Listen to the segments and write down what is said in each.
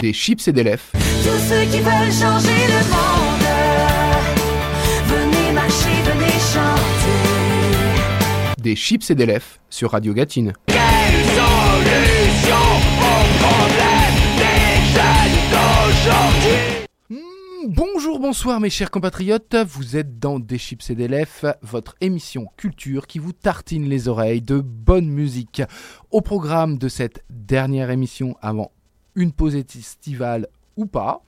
Des chips et des lèvres. Tous ceux qui veulent changer le monde, venez marcher, venez chanter. Des chips et des lèvres sur Radio Gatine. Hmm, Bonjour, bonsoir mes chers compatriotes, vous êtes dans Des Chips et des Lèvres, votre émission culture qui vous tartine les oreilles de bonne musique. Au programme de cette dernière émission avant une pause estivale ou pas,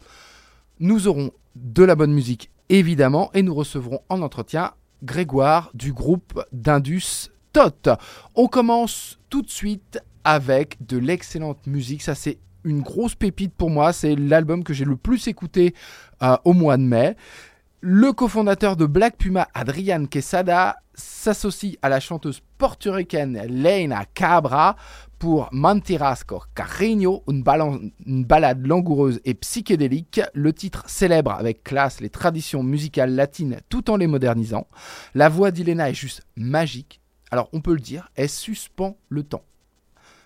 nous aurons de la bonne musique évidemment et nous recevrons en entretien Grégoire du groupe d'Indus Tot. On commence tout de suite avec de l'excellente musique, ça c'est une grosse pépite pour moi, c'est l'album que j'ai le plus écouté euh, au mois de mai. Le cofondateur de Black Puma, Adrian Quesada, s'associe à la chanteuse portoricaine Leina Cabra pour Mantirasco Carreño, une, une balade langoureuse et psychédélique. Le titre célèbre avec classe les traditions musicales latines tout en les modernisant. La voix d'Ilena est juste magique. Alors on peut le dire, elle suspend le temps.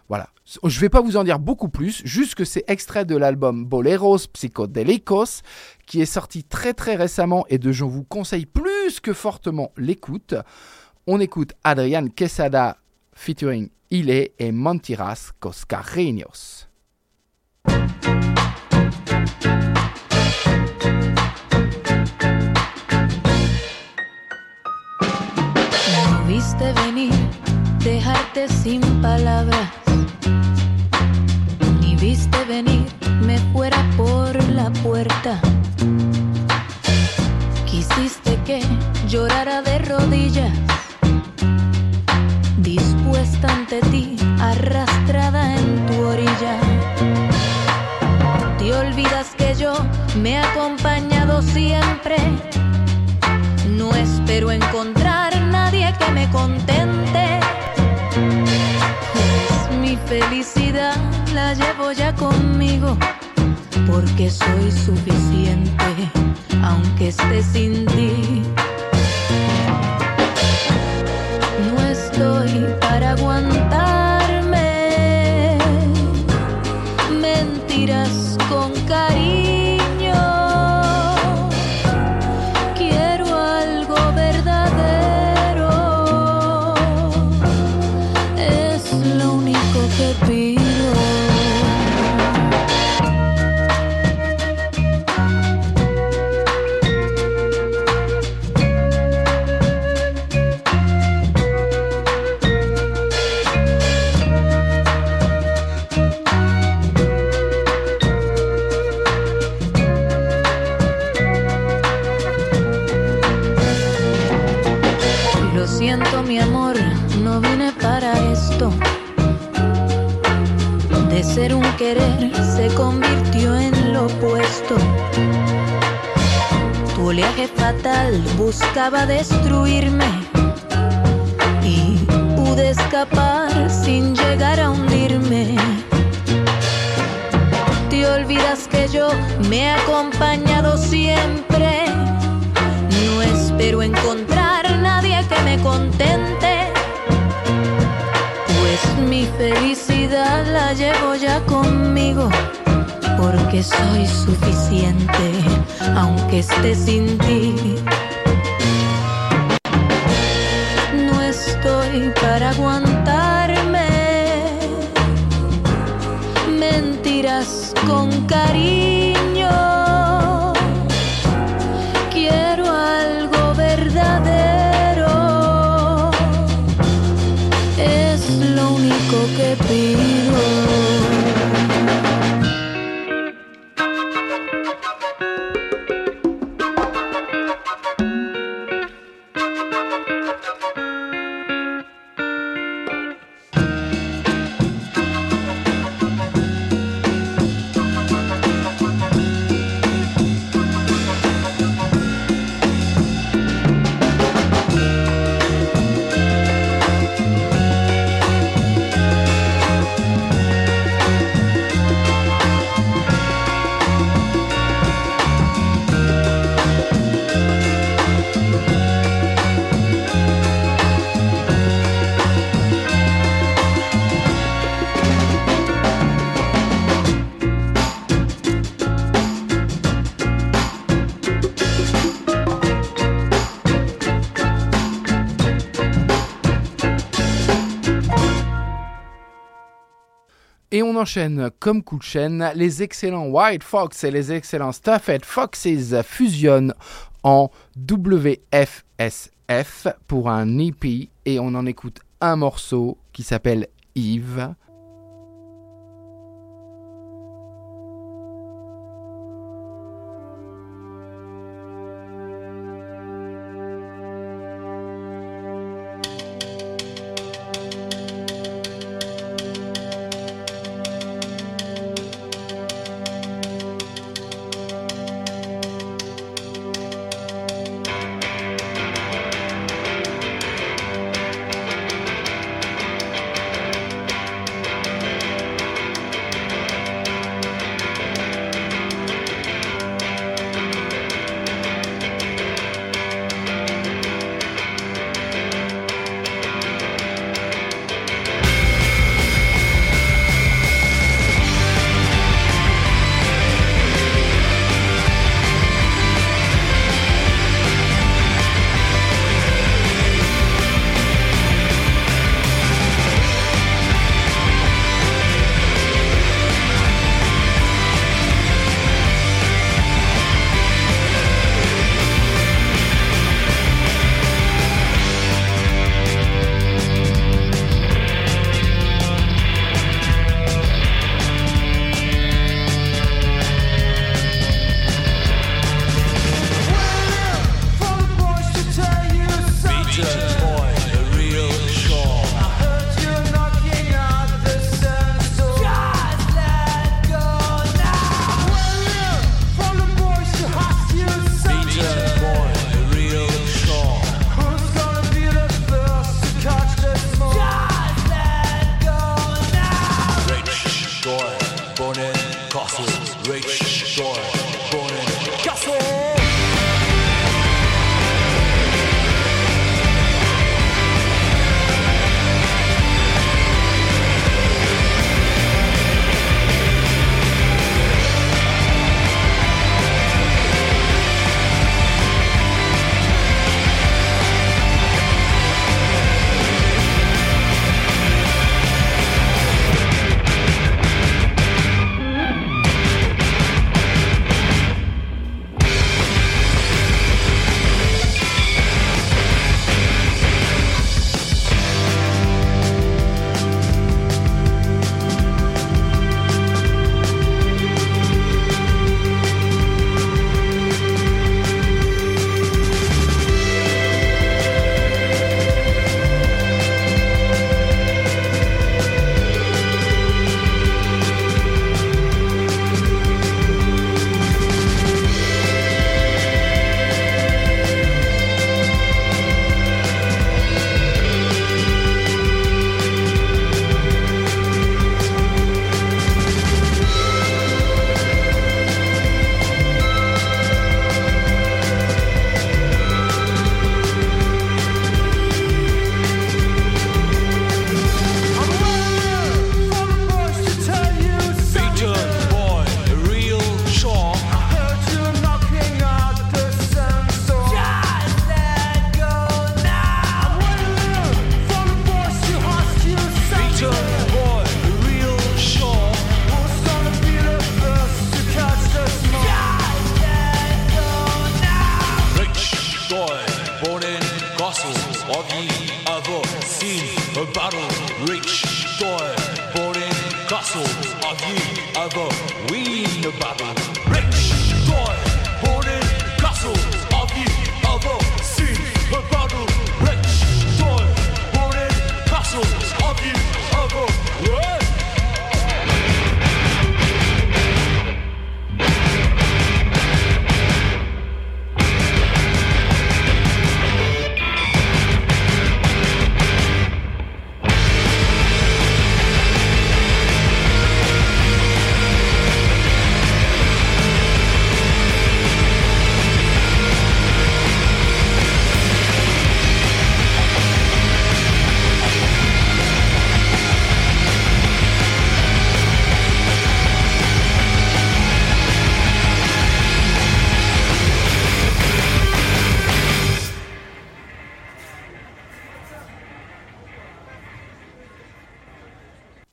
Voilà. Je vais pas vous en dire beaucoup plus, juste que c'est extrait de l'album Boleros Psychodelicos, qui est sorti très très récemment et de je vous conseille plus que fortement l'écoute. On écoute Adrian Quesada featuring Ile et Montiras Coscarreños. No viste venir, dejarte sin palabras. Ni viste venir, me fuera por la puerta. Quisiste que llorara de rodillas, dispuesta ante ti, arrastrada en tu orilla. Te olvidas que yo me he acompañado siempre. No espero encontrar nadie que me contente. Pues mi felicidad la llevo ya conmigo. Porque soy suficiente, aunque esté sin ti. Estoy para aguantarme mentiras con cariño. estaba destruido. Et on enchaîne comme coup de chaîne. Les excellents White Fox et les excellents Stuffed Foxes fusionnent en WFSF pour un EP et on en écoute un morceau qui s'appelle Eve.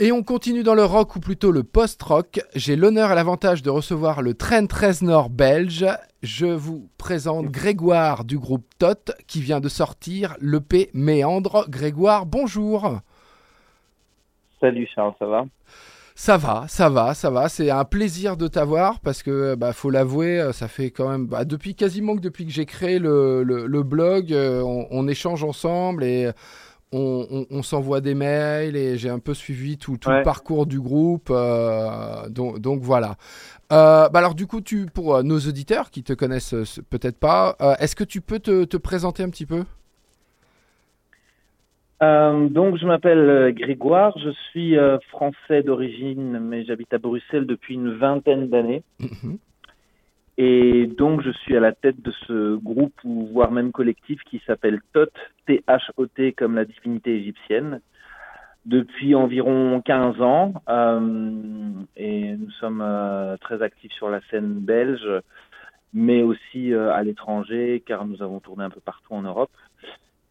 Et on continue dans le rock ou plutôt le post-rock. J'ai l'honneur et l'avantage de recevoir le Trent Reznor belge. Je vous présente Grégoire du groupe Tot qui vient de sortir l'EP Méandre. Grégoire, bonjour. Salut Charles, ça va? Ça va, ça va, ça va. C'est un plaisir de t'avoir parce que, bah, faut l'avouer, ça fait quand même bah, depuis quasiment que depuis que j'ai créé le, le- le blog, euh, on, on échange ensemble et on, on- on s'envoie des mails et j'ai un peu suivi tout, tout le parcours du groupe. euh, donc, donc voilà. Euh, bah alors du coup, tu, pour euh, nos auditeurs qui te connaissent peut-être pas, euh, est-ce que tu peux te, te présenter un petit peu? Donc, je m'appelle Grégoire, je suis français d'origine, mais j'habite à Bruxelles depuis une vingtaine d'années. Mhm. Et donc, je suis à la tête de ce groupe, ou voire même collectif, qui s'appelle Tot, T-H-O-T, comme la divinité égyptienne, depuis environ 15 ans. Euh, et nous sommes euh, très actifs sur la scène belge, mais aussi euh, à l'étranger, car nous avons tourné un peu partout en Europe.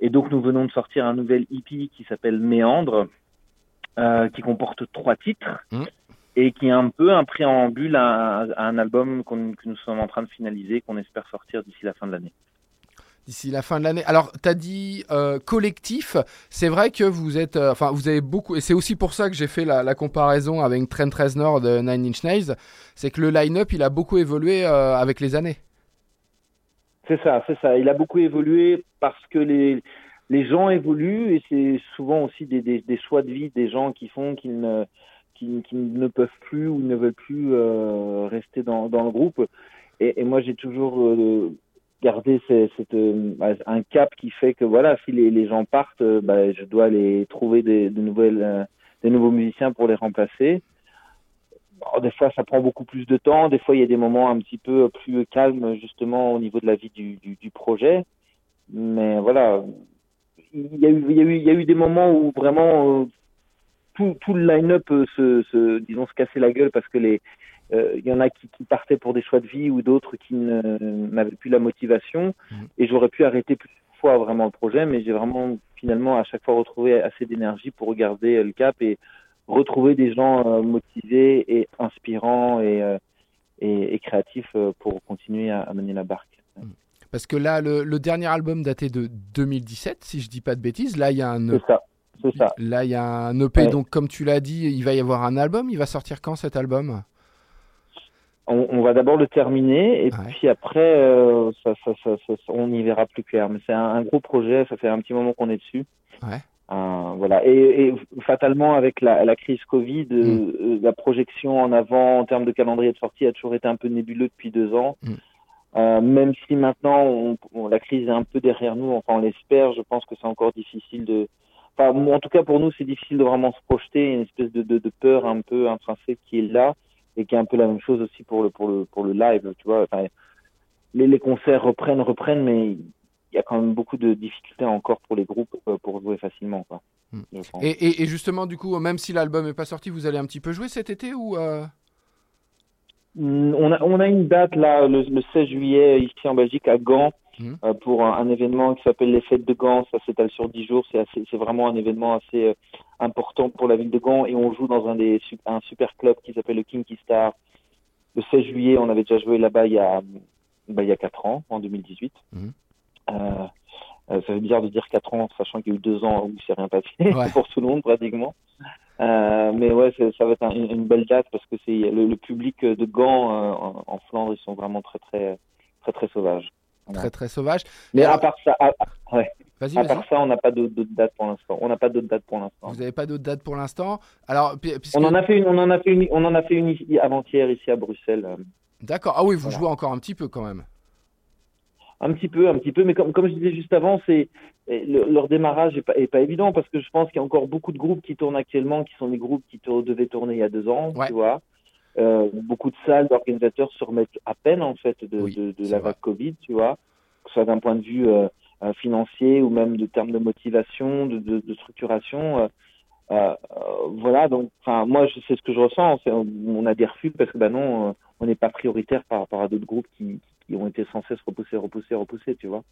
Et donc, nous venons de sortir un nouvel EP qui s'appelle Méandre, qui comporte trois titres Mm. Et qui est un peu un préambule à, à un album que nous sommes en train de finaliser, qu'on espère sortir d'ici la fin de l'année. D'ici la fin de l'année. Alors, tu as dit euh, collectif. C'est vrai que vous êtes. euh, Enfin, vous avez beaucoup. Et c'est aussi pour ça que j'ai fait la, la comparaison avec Trent Reznor de Nine Inch Nails. C'est que le line-up, il a beaucoup évolué euh, avec les années. C'est ça, c'est ça. Il a beaucoup évolué parce que les, les gens évoluent et c'est souvent aussi des, des, des choix de vie des gens qui font qu'ils ne, qui, ne peuvent plus ou ne veulent plus euh, rester dans, le groupe. Et, moi, j'ai toujours euh, gardé cette, euh, un cap qui fait que voilà, si les, gens partent, bah, je dois les trouver des, de nouvelles, des nouveaux musiciens pour les remplacer. Des fois, ça prend beaucoup plus de temps. Des fois, il y a des moments un petit peu plus calmes, justement, au niveau de la vie du, du, projet. Mais voilà, il y a eu, il y a eu, il y a eu des moments où vraiment tout, tout le line-up euh, se, se, disons, se cassait la gueule parce que les, euh, il y en a qui, qui partaient pour des choix de vie ou d'autres qui ne- n'avaient plus la motivation. Mhm. Et j'aurais pu arrêter plusieurs fois vraiment le projet, mais j'ai vraiment finalement à chaque fois retrouvé assez d'énergie pour regarder euh, le cap et retrouver des gens euh, motivés et inspirants et, euh, et, et créatifs pour continuer à, à mener la barque. Parce que là, le, le dernier album datait de 2017, si je dis pas de bêtises. Là, il y a un, C'est ça, là, il y a un EP. Ouais. Donc, comme tu l'as dit, il va y avoir un album. Il va sortir quand cet album? On, on va d'abord le terminer et Ouais. puis après, euh, ça, ça, ça, ça- on y verra plus clair. Mais c'est un, un gros projet, ça fait un petit moment qu'on est dessus. Ouais. Euh, voilà. Et, et fatalement, avec la, la crise Covid, Mm. euh, euh, la projection en avant en termes de calendrier de sortie a toujours été un peu nébuleux depuis deux ans. Mm. Euh, même si maintenant on, on- la crise est un peu derrière nous, enfin on l'espère, je pense que c'est encore difficile de. Enfin, en tout cas pour nous, c'est difficile de vraiment se projeter. Il y a une espèce de, de, de peur un peu intrinsèque qui est là et qui est un peu la même chose aussi pour le pour le pour le live. Tu vois, enfin, les, les concerts reprennent, reprennent, mais il y a quand même beaucoup de difficultés encore pour les groupes euh, pour jouer facilement. Quoi, Mm. pense. et, et- et justement, du coup, même si l'album n'est pas sorti, vous allez un petit peu jouer cet été ou euh, Mm, On a, on a une date là, le, le 16 juillet, ici en Belgique, à Gand, Mhm. euh, pour un, un événement qui s'appelle les Fêtes de Gand. Ça s'étale sur 10 jours. C'est vraiment un événement assez euh, important pour la ville de Gand. Et on joue dans un, des, un super club qui s'appelle le Kinky Star. Le 16 juillet, on avait déjà joué là-bas il y a, bah, il y a 4 ans, en 2018. Mhm. Euh, ça fait bizarre de dire 4 ans, sachant qu'il y a eu 2 ans où il s'est rien passé Ouais. pour tout le monde pratiquement. Euh, mais ouais, ça va être un- une, belle date parce que c'est le, le public de Gand euh, en, en Flandre, ils sont vraiment très très très très sauvages. Très très sauvage Mais alors- à part ça, à, à- ouais, à part ça, on n'a pas d'autres dates pour l'instant. On n'a pas d'autres dates pour l'instant. Vous n'avez pas d'autres dates pour l'instant Alors, puisque... On en a fait une, on en a fait une, on en a fait une avant-hier ici à Bruxelles. euh, D'accord. Ah oui, vous Voilà. jouez encore un petit peu quand même. Un petit peu, un petit peu, mais comme, comme je disais juste avant, c'est le- leur démarrage est pas, est pas évident parce que je pense qu'il y a encore beaucoup de groupes qui tournent actuellement, qui sont des groupes qui devaient tourner il y a deux ans, Ouais. tu vois. Euh, beaucoup de salles, d'organisateurs se remettent à peine en fait de, Oui, de, de c'est la vague Covid, tu vois, que ce soit d'un point de vue euh, euh, financier ou même de termes de motivation, de, structuration. euh, voilà, donc, moi, c'est ce que je ressens. On a des refus parce que, bah non, on n'est pas prioritaire par rapport à d'autres groupes qui, qui ont été sans cesse repoussés, repoussés, repoussés, tu vois.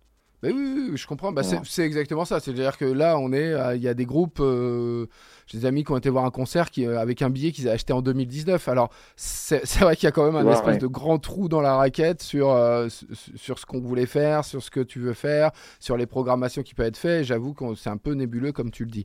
Oui, oui, oui, je comprends. Bah, c'est- exactement ça. C'est-à-dire que là, on est, euh, il y a des groupes, euh, j'ai des amis qui ont été voir un concert qui, euh, avec un billet qu'ils avaient acheté en 2019. Alors, c'est vrai qu'il y a quand même un Ouais, espèce ouais. de grand trou dans la raquette sur, euh, sur, ce qu'on voulait faire, sur ce que tu veux faire, sur les programmations qui peuvent être faites. J'avoue que c'est un peu nébuleux, comme tu le dis.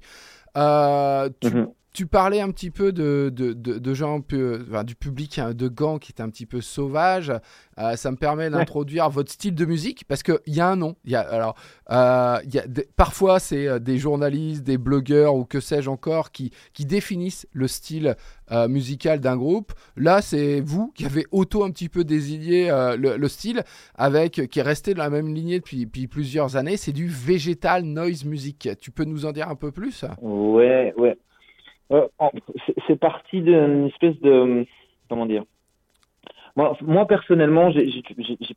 Tu, Mhm. Tu parlais un petit peu de, de, de, de gens, enfin, du public hein, de Gand qui était un petit peu sauvage. Euh, ça me permet d'introduire votre style de musique parce qu'il y a un nom. Il y a, alors, euh, il y a des- parfois, c'est euh, des journalistes, des blogueurs ou que sais-je encore qui, qui définissent le style euh, musical d'un groupe. Là, c'est vous qui avez auto un petit peu désigné euh, le, le style avec qui est resté dans la même lignée depuis, depuis plusieurs années. C'est du végétal noise music. Tu peux nous en dire un peu plus? Ouais, ouais. Euh, c'est- parti d'une espèce de, comment dire. Moi, moi personnellement, j'ai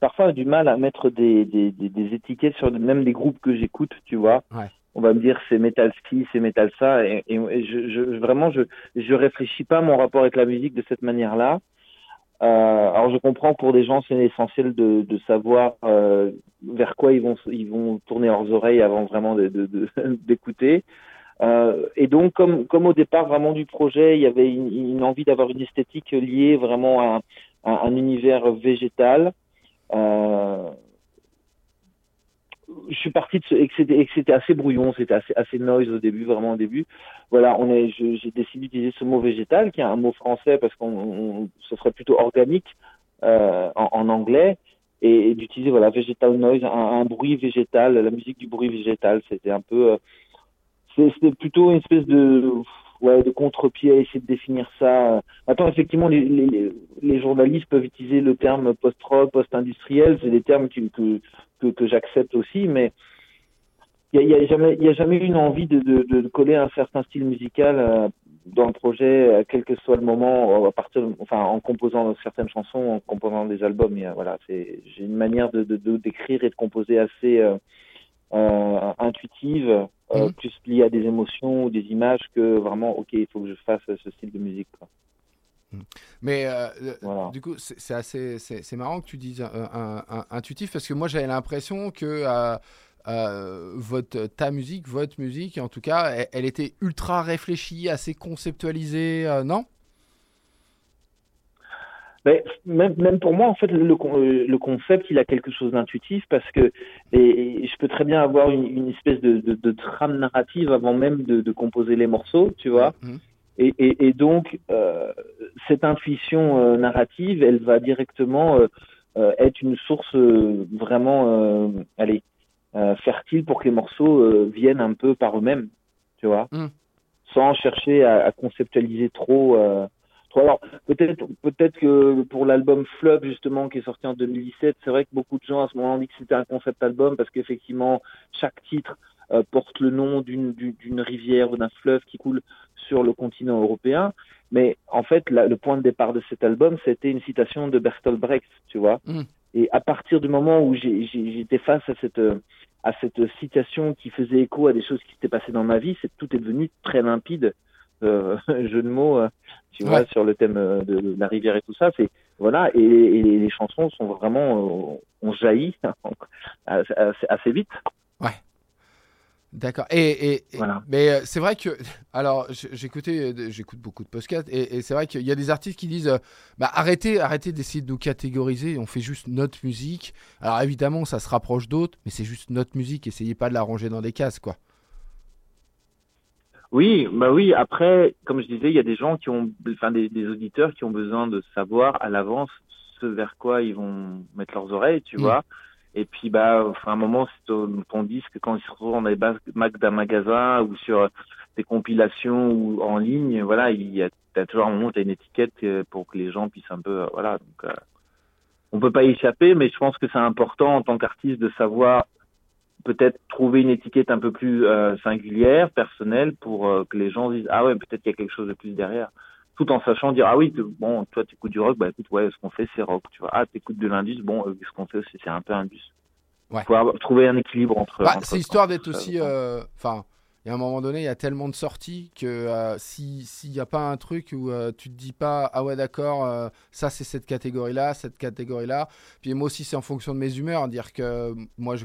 parfois du mal à mettre des, des, des, des étiquettes sur même des groupes que j'écoute, tu vois. Ouais. On va me dire c'est metal ski, c'est metal ça, et, et, et je, je, vraiment je je réfléchis pas à mon rapport avec la musique de cette manière-là. Euh, alors je comprends que pour des gens c'est essentiel de, de savoir euh, vers quoi ils vont ils vont tourner leurs oreilles avant vraiment de- de- de- d'écouter. Euh, et donc, comme, au départ vraiment du projet, il y avait une, envie d'avoir une esthétique liée vraiment à, un univers végétal. Euh, je suis parti de ce, et que c'était, assez brouillon, c'était assez, noise au début, vraiment au début. Voilà, j'ai décidé d'utiliser ce mot végétal, qui est un mot français parce qu'on, on- ce serait plutôt organique euh, en, anglais, et, d'utiliser voilà vegetal noise, un, un bruit végétal, la musique du bruit végétal, c'était un peu c'était plutôt une espèce de ouais de contre-pied à essayer de définir ça. Attends, effectivement, les, les, journalistes peuvent utiliser le terme post-rock, post-industriel, c'est des termes que que, j'accepte aussi, mais il y a, y a jamais a jamais eu une envie de, de, coller un certain style musical euh, dans le projet, euh, quel que soit le moment, enfin en composant certaines chansons, en composant des albums. voilà, j'ai une manière de de- d'écrire et de composer assez euh, euh, intuitive, euh, Mhm. plus liée à des émotions ou des images que vraiment, ok, il faut que je fasse ce style de musique. quoi. Mais euh, Voilà. du coup, c'est assez, c'est marrant que tu dises euh, un- un- intuitif parce que moi j'avais l'impression que euh, votre ta musique, votre musique, en tout cas, elle, elle était ultra réfléchie, assez conceptualisée, euh, non? Mais même, même pour moi, en fait, le, euh, le concept, il a quelque chose d'intuitif parce que et, et je peux très bien avoir une, une espèce de, de, de trame narrative avant même de, de composer les morceaux, tu vois. Mhm. Et, et, et donc, euh, cette intuition euh, narrative, elle va directement euh, être une source vraiment, allez, fertile pour que les morceaux viennent un peu par eux-mêmes, tu vois, Mm. sans chercher à, à conceptualiser trop. Alors, peut-être, peut-être que pour l'album Flop justement qui est sorti en 2017, c'est vrai que beaucoup de gens à ce moment ont dit que c'était un concept album parce qu'effectivement, chaque titre euh, porte le nom d'une, d'une rivière ou d'un fleuve qui coule sur le continent européen. Mais en fait, la- le point de départ de cet album, c'était une citation de Bertolt Brecht, tu vois. Mm. Et à partir du moment où j'ai- j'ai- j'étais face à cette à cette citation qui faisait écho à des choses qui s'étaient passées dans ma vie, c'est tout est devenu très limpide. Euh, jeu de mots, euh, tu vois, Ouais. sur le thème euh, de, de la rivière et tout ça. C'est voilà, et, et les, chansons sont vraiment euh, ont jailli assez, vite. D'accord. Et, et- et- Voilà. mais c'est vrai que, alors, j'écoutais, j'écoute beaucoup de podcasts et, et c'est vrai qu'il y a des artistes qui disent, bah, arrêtez, arrêtez d'essayer de nous catégoriser. On fait juste notre musique. Alors évidemment, ça se rapproche d'autres, mais c'est juste notre musique. Essayez pas de la ranger dans des cases, quoi. Oui, bah oui. Après, comme je disais, il y a des gens qui ont, enfin des, des auditeurs qui ont besoin de savoir à l'avance ce vers quoi ils vont mettre leurs oreilles, tu Mm. vois. Et puis bah, enfin, à un moment, c'est ton, ton disque quand il se retrouve dans les bacs d'un magasin ou sur des compilations ou en ligne, voilà, il y a t'as toujours un moment où t'as une étiquette euh, pour que les gens puissent un peu, euh, voilà. Donc, euh, on peut pas y échapper, mais je pense que c'est important en tant qu'artiste de savoir peut-être trouver une étiquette un peu plus euh, singulière, personnelle, pour euh, que les gens disent ah ouais peut-être qu'il y a quelque chose de plus derrière, tout en sachant dire ah oui t- bon toi t'écoutes du rock bah écoute ouais ce qu'on fait c'est rock tu vois ah t'écoutes de l'indus bon euh, ce qu'on fait aussi c'est un peu indus. Ouais. Faut avoir- trouver un équilibre entre. Bah, entre- c'est histoire d'être aussi, euh, enfin, Et à un moment donné, il y a tellement de sorties que euh, si s'il n'y a pas un truc où euh, tu te dis pas ah ouais d'accord euh, ça c'est cette catégorie là, cette catégorie là. Puis moi aussi c'est en fonction de mes humeurs, dire que moi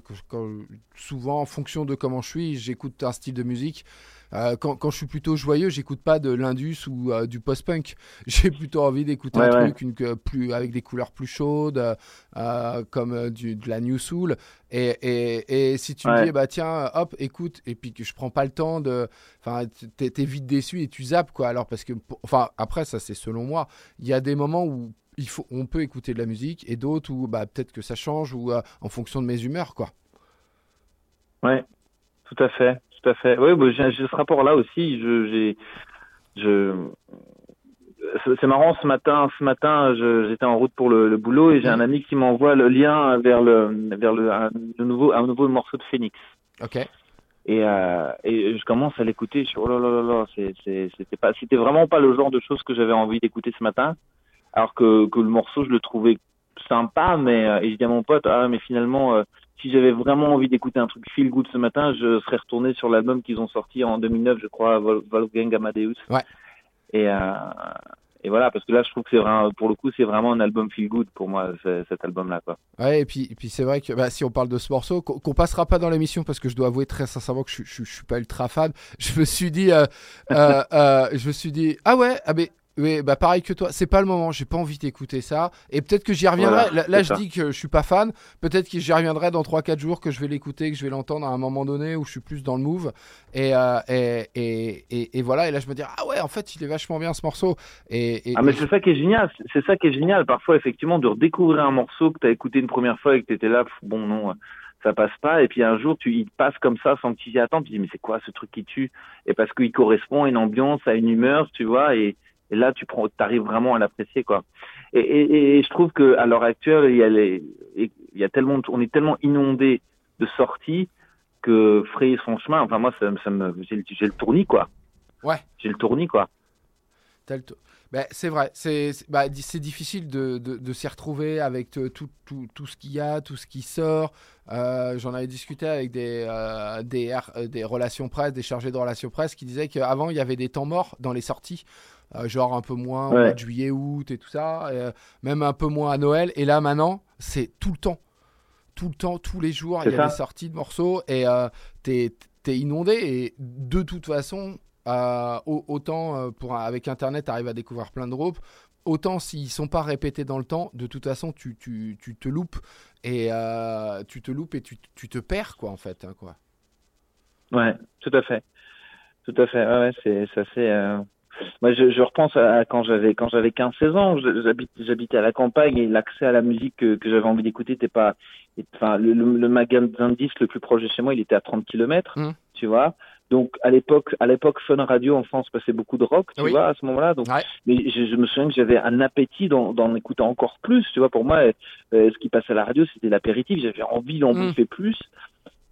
souvent en fonction de comment je suis, j'écoute un style de musique. Euh, quand, quand je suis plutôt joyeux, j'écoute pas de l'indus ou euh, du post-punk. J'ai plutôt envie d'écouter un Ouais, truc une, plus, avec des couleurs plus chaudes, euh, comme du, de la new soul. Et, et, et si tu me dis, bah tiens, hop, écoute, et puis que je prends pas le temps de. Enfin, t'es vite déçu et tu zappes, quoi. Alors, parce que. Enfin, après, ça, c'est selon moi. Il y a des moments où. Il faut, on peut écouter de la musique et d'autres où bah, peut-être que ça change ou euh, en fonction de mes humeurs quoi. Ouais, tout à fait, tout à fait. Oui, bah, j'ai ce rapport-là aussi. Je, j'ai, je, c'est marrant ce matin. Ce matin, j'étais en route pour le, le boulot et j'ai un ami qui m'envoie le lien vers le, vers le, un, le nouveau, un nouveau morceau de Phoenix. Ok. Et, euh, et je commence à l'écouter. Je suis oh là là là là, c'était pas, c'était vraiment pas le genre de choses que j'avais envie d'écouter ce matin. Alors que, que le morceau, je le trouvais sympa, mais euh, et je dis à mon pote, ah mais finalement, euh, si j'avais vraiment envie d'écouter un truc feel good ce matin, je serais retourné sur l'album qu'ils ont sorti en 2009, je crois, Wolfgang Amadeus. Ouais. Et euh, et voilà, parce que là, je trouve que c'est vraiment, pour le coup, c'est vraiment un album feel good pour moi, ce- cet album-là, quoi. Ouais, et puis, et puis c'est vrai que bah, si on parle de ce morceau, qu'on qu'on passera pas dans l'émission parce que je dois avouer très sincèrement que je, je, je suis pas ultra fan. Je me suis dit, euh, euh, je me suis dit, ah ouais, ah mais oui, bah pareil que toi, c'est pas le moment, j'ai pas envie d'écouter ça. Et peut-être que j'y reviendrai. Voilà, là, je dis que je suis pas fan. Peut-être que j'y reviendrai dans 3-4 jours, que je vais l'écouter, que je vais l'entendre à un moment donné où je suis plus dans le move. Et, euh, et, et, et, et voilà, et là je me dis, ah ouais, en fait, il est vachement bien ce morceau. Et, et- Ah mais c'est ça qui est génial, c'est ça qui est génial parfois effectivement de redécouvrir un morceau que tu as écouté une première fois et que tu étais là, bon non, ça passe pas et puis un jour tu il te passe comme ça sans que tu t'y attends, tu te dis mais c'est quoi ce truc qui tue? Et parce qu'il correspond à une ambiance, à une humeur, tu vois et, et là tu prends arrives vraiment à l'apprécier quoi. Et, et, et je trouve que à l'heure actuelle, il y a les il y a tellement on est tellement inondé de sorties que frayer son chemin, enfin moi ça, ça me j'ai le, tournis quoi. Ouais. J'ai le tournis quoi. Ben, c'est vrai, c'est bah, difficile de, de, de s'y retrouver avec te- tout, tout, tout ce qu'il y a, tout ce qui sort. Euh, J'en avais discuté avec des, euh, des, euh, des relations presse, des chargés de relations presse qui disaient qu'avant il y avait des temps morts dans les sorties, euh, genre un peu moins au Ouais. mois de juillet, août et tout ça, euh, même un peu moins à Noël. Et là maintenant, c'est tout le temps. Tout le temps, tous les jours, il y a des sorties de morceaux et euh, t'es es inondé. Et de toute façon, euh, au- autant euh, pour, avec Internet, tu arrives à découvrir plein de groupes. Autant s'ils sont pas répétés dans le temps, de toute façon, tu, tu, tu te loupes et euh, tu te loupes et tu, tu te perds quoi en fait hein, quoi. Ouais, tout à fait. Tout à fait. Ouais, ouais, c'est c'est assez. euh, Moi, je, je repense à quand j'avais quand j'avais 15-16 ans, j'habitais à la campagne et l'accès à la musique que, que j'avais envie d'écouter n'était pas. Enfin, le, le, le magasin de disques le plus proche de chez moi, il était à 30 kilomètres, Mm. tu vois. Donc à l'époque, à l'époque, Fun Radio en France passait beaucoup de rock, tu Oui. vois, à ce moment-là. Donc, Ouais. mais je, je me souviens que j'avais un appétit d'en écouter encore plus, tu vois. Pour moi, euh, ce qui passait à la radio, c'était l'apéritif. J'avais envie d'en Mm. bouffer plus.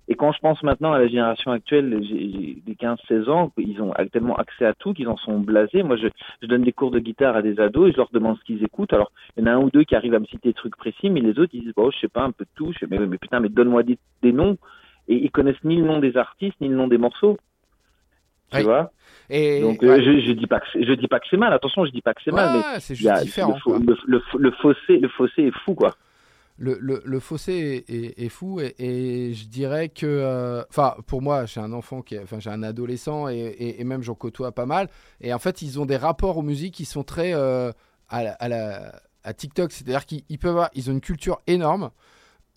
Et quand je pense maintenant à la génération actuelle, j'ai- des 15-16 ans, ils ont tellement accès à tout qu'ils en sont blasés. Moi, je, je donne des cours de guitare à des ados et je leur demande ce qu'ils écoutent. Alors, il y en a un ou deux qui arrivent à me citer des trucs précis, mais les autres, ils disent, bon, je sais pas, un peu de tout. Je fais, mais, mais putain, mais donne-moi des, des noms. Et ils connaissent ni le nom des artistes, ni le nom des morceaux. Tu Oui. vois? Et Donc, ouais. euh, je, je dis pas que c'est- je dis pas que c'est mal. Attention, je dis pas que c'est mal, mais y a différent. le fossé, le fossé est fou, quoi. Le, le, le fossé est, est- est fou et, et je dirais que, euh, enfin, pour moi, j'ai un enfant enfin, j'ai un adolescent et, et, et même j'en côtoie pas mal. Et en fait, ils ont des rapports aux musiques qui sont très euh, à, la, à, la- à TikTok, c'est-à-dire qu'ils ils peuvent, avoir- ils ont une culture énorme,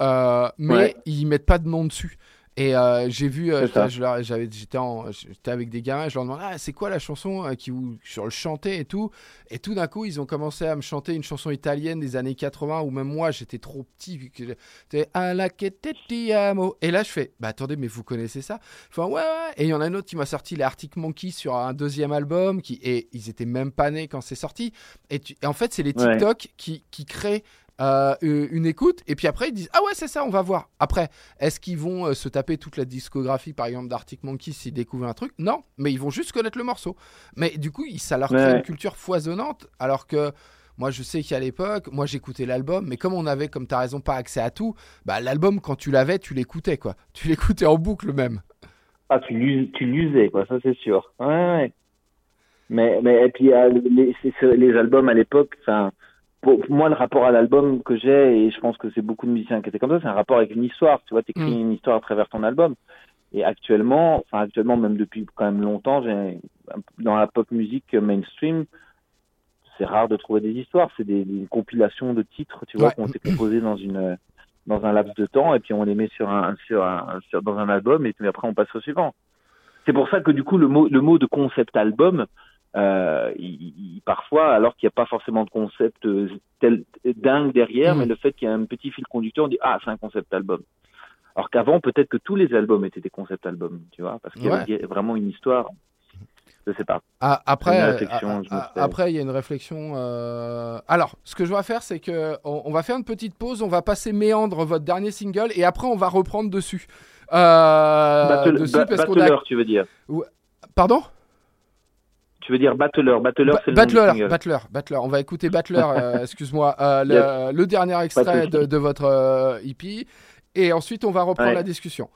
euh, mais Ouais. ils mettent pas de nom dessus. Et euh, j'ai vu, euh, j'étais, avec des gamins, je leur demandais ah, c'est quoi la chanson euh, qui vous sur le chanter et tout. Et tout d'un coup, ils ont commencé à me chanter une chanson italienne des années 80 où même moi j'étais trop petit Alla che te ti amo. Et là, je fais bah attendez, mais vous connaissez ça? Enfin ouais, ouais. Et il y en a un autre qui m'a sorti les Arctic Monkeys sur un deuxième album qui et ils étaient même pas nés quand c'est sorti. Et, tu- et en fait, c'est les Ouais. TikTok qui qui créent euh, une écoute et puis après ils disent ah ouais c'est ça on va voir après est-ce qu'ils vont euh, se taper toute la discographie par exemple d'Arctic Monkeys s'ils découvrent un truc? Non mais ils vont juste connaître le morceau mais du coup ça leur crée Ouais. une culture foisonnante alors que moi je sais qu'à l'époque moi j'écoutais l'album mais comme on avait comme tu as raison pas accès à tout bah l'album quand tu l'avais tu l'écoutais quoi tu l'écoutais en boucle même Ah, tu l'us- tu l'usais, quoi, ça c'est sûr. Ouais, ouais. Mais, mais, et puis, euh, les albums à l'époque, enfin, pour, moi, le rapport à l'album que j'ai, et je pense que c'est beaucoup de musiciens qui étaient comme ça, c'est un rapport avec une histoire. Tu vois, t'écris Mm. une histoire à travers ton album. Et actuellement, enfin, actuellement, même depuis quand même longtemps, j'ai, dans la pop musique mainstream, c'est rare de trouver des histoires. C'est des, des compilations de titres, tu vois, Ouais. qui ont été composés dans une, dans un laps de temps, et puis on les met sur un, sur un, sur, dans un album, et puis après on passe au suivant. C'est pour ça que du coup le mot, le mot de concept album, euh, il, il- parfois, alors qu'il n'y a pas forcément de concept euh, tel, dingue derrière, Mm. mais le fait qu'il y a un petit fil conducteur, on dit ah c'est un concept album. Alors qu'avant peut-être que tous les albums étaient des concept albums, tu vois, parce qu'il y avait vraiment une histoire. Je sais pas. Ah, après, euh, ah, ah, après, il y a une réflexion. euh, Alors, ce que je vais faire, c'est que on, on va faire une petite pause. On va passer méandre votre dernier single et après, on va reprendre dessus. Euh, Battle, dessus parce qu'on a. tu veux dire Pardon? Tu veux dire Battler Battler, Ba- c'est le Battler. Battler, Battler. On va écouter Battler. euh, Excuse-moi, euh, le, Yes. le dernier extrait de votre euh, EP et ensuite on va reprendre Ouais. la discussion.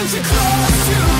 Close you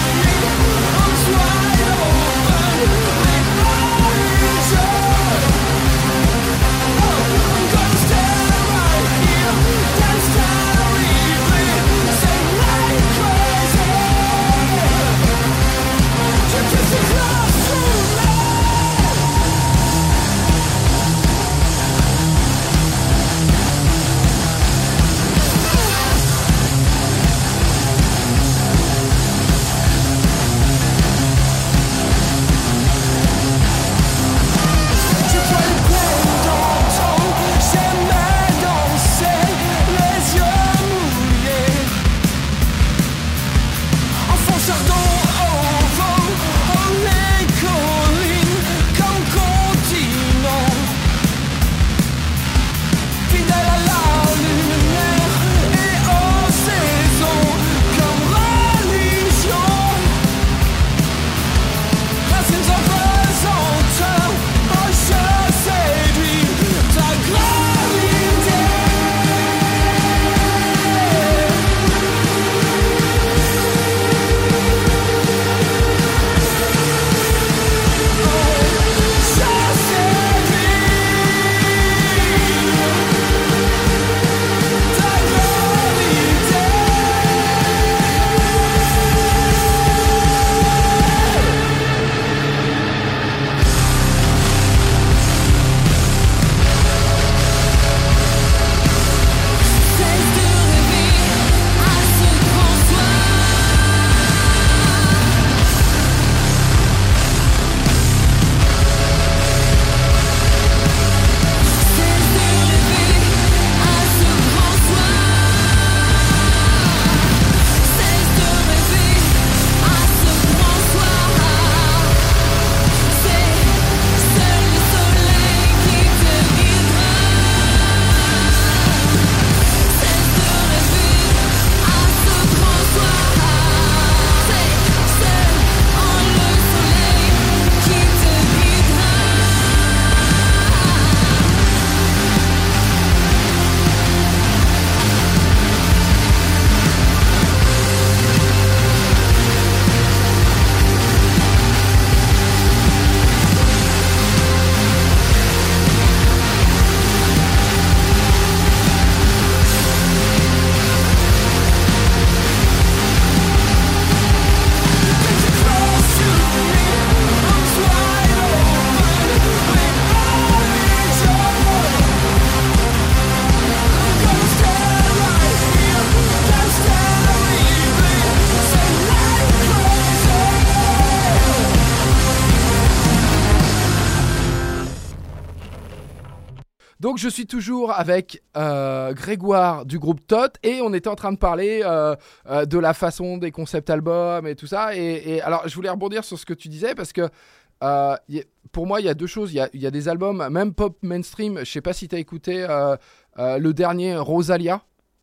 Donc je suis toujours avec euh, Grégoire du groupe Tot et on était en train de parler euh, euh, de la façon des concepts albums et tout ça. Et, alors je voulais rebondir sur ce que tu disais parce que pour moi il y a deux choses. Il y y a des albums, même pop mainstream. Je sais pas si tu as écouté le dernier Rosalia.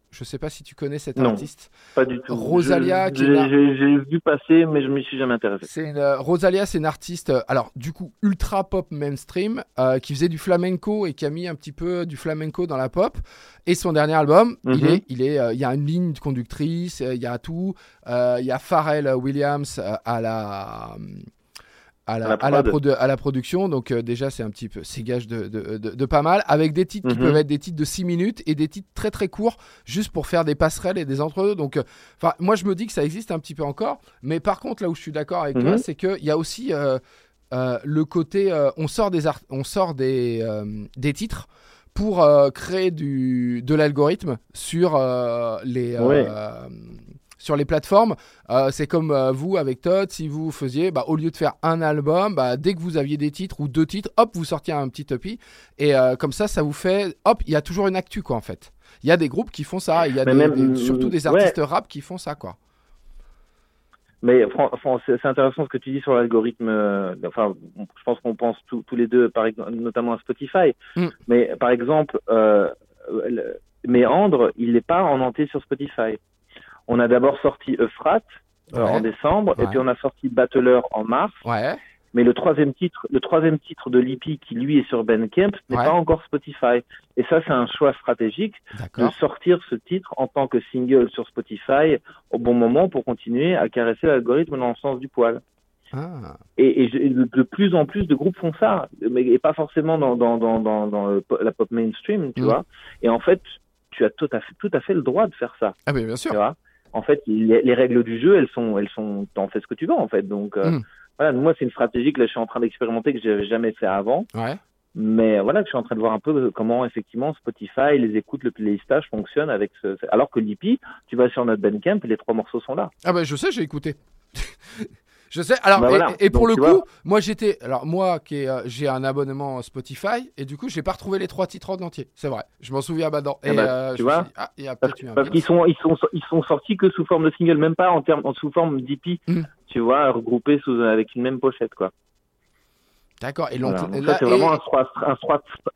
Je sais pas si tu connais cet Non. artiste. Pas du tout. Rosalia, j'ai vu passer, mais je m'y suis jamais intéressé. Une, euh, Rosalia, c'est une artiste, euh, alors du coup ultra pop mainstream, euh, qui faisait du flamenco et qui a mis un petit peu du flamenco dans la pop. Et son dernier album, il Mhm. est, il est, euh, il y a une ligne de conductrice, il y a tout, il y a Pharrell Williams à la à la, À la à la prod. produ- à la production, donc euh, déjà c'est un petit peu, c'est gage de, de, de- de pas mal, avec des titres qui Mhm. peuvent être des titres de 6 minutes et des titres très très courts, juste pour faire des passerelles et des entre-deux. Donc, euh, moi je me dis que ça existe un petit peu encore, mais par contre là où je suis d'accord avec toi, Mhm. c'est qu'il y a aussi euh, le côté, on sort des, on sort des, des titres pour créer du, de l'algorithme sur les. Sur les plateformes, Euh, c'est comme euh, vous avec Todd, si vous faisiez, bah, au lieu de faire un album, bah, dès que vous aviez des titres ou deux titres, hop, vous sortiez un petit EP. Et euh, comme ça, ça vous fait, hop, il y a toujours une actu, quoi, en fait. Il y a des groupes qui font ça, il y a des- même, des- surtout des ouais. artistes rap qui font ça, quoi. Mais fran- fran- c'est intéressant ce que tu dis sur l'algorithme. euh, Enfin, je pense qu'on pense tous tous les deux, par notamment à Spotify. Mm. Mais par exemple, euh, Méandre, il n'est pas en entier sur Spotify. On a d'abord sorti Euphrate euh, Ouais. en décembre, et puis on a sorti Battler en mars. Ouais. Mais le troisième titre, le troisième titre de l'IP qui lui est sur Bandcamp n'est Ouais. pas encore Spotify. Et ça, c'est un choix stratégique de sortir ce titre en tant que single sur Spotify au bon moment pour continuer à caresser l'algorithme dans le sens du poil. Ah. Et, et je- de, plus en plus de groupes font ça, mais et pas forcément dans, dans, dans, dans, dans le la pop mainstream, tu Mm. vois. Et en fait, tu as tout à fait, tout à fait le droit de faire ça, Ah, mais bien tu sûr. vois. En fait, les, les règles du jeu, elles sont, elles sont, t'en fais ce que tu veux, en fait. Donc, euh, Mm. voilà, moi, c'est une stratégie que là, je suis en train d'expérimenter que j'avais jamais fait avant. Ouais. Mais voilà, je suis en train de voir un peu comment effectivement Spotify, les écoutes, le playlistage fonctionne avec ce. Alors que l'IP, tu vas sur notre Bandcamp les trois morceaux sont là. Ah bah je sais, j'ai écouté. je sais. Alors Bah et, voilà. et pour Donc, le coup, vois. moi j'étais, alors moi qui ai, euh, j'ai un abonnement Spotify et du coup j'ai pas retrouvé les trois titres en entier. C'est vrai. Je m'en souviens maintenant. Ah Et bah, euh, tu je vois. dit, ah il y a Parce, peut-être eu un parce qu'ils sont, ils sont, ils sont sortis que sous forme de single, même pas en termes, en- sous forme d'IP. Mm. Tu vois, regroupés sous avec une même pochette, quoi. D'accord. Et, Voilà. Donc ça, c'est et- vraiment un, un,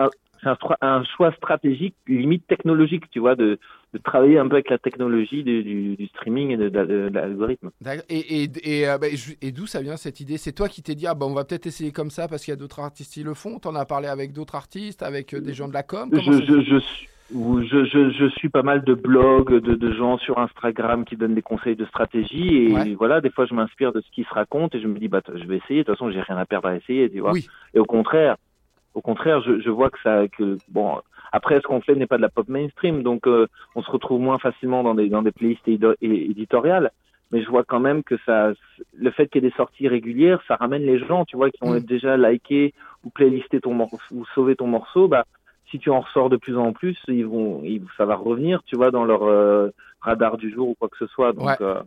un- c'est un, choix- un choix stratégique, limite technologique, tu vois, de, de travailler un peu avec la technologie du, du, du streaming et de, de- de l'algorithme. D'accord. Et, et, et, euh, bah, et d'où ça vient cette idée? C'est toi qui t'es dit, ah, bah, on va peut-être essayer comme ça parce qu'il y a d'autres artistes qui le font. T'en as parlé avec d'autres artistes, avec euh, des gens de la com. Comment je, ça- je, je, suis- ou je, je, je suis pas mal de blogs, de, de gens sur Instagram qui donnent des conseils de stratégie et Ouais. voilà, des fois je m'inspire de ce qui se raconte et je me dis bah je vais essayer. De toute façon, j'ai rien à perdre à essayer, tu vois. Oui. Et au contraire, au contraire, je, je vois que ça, que bon, après ce qu'on fait n'est pas de la pop mainstream, donc euh, on se retrouve moins facilement dans des dans des playlists éditoriales. Mais je vois quand même que ça, le fait qu'il y ait des sorties régulières, ça ramène les gens, tu vois, qui ont Mm. déjà liké ou playlisté ton morceau ou sauvé ton morceau, bah si tu en ressors de plus en plus, ils vont, ils- ça va revenir, tu vois, dans leur euh, radar du jour ou quoi que ce soit. Donc Ouais. euh,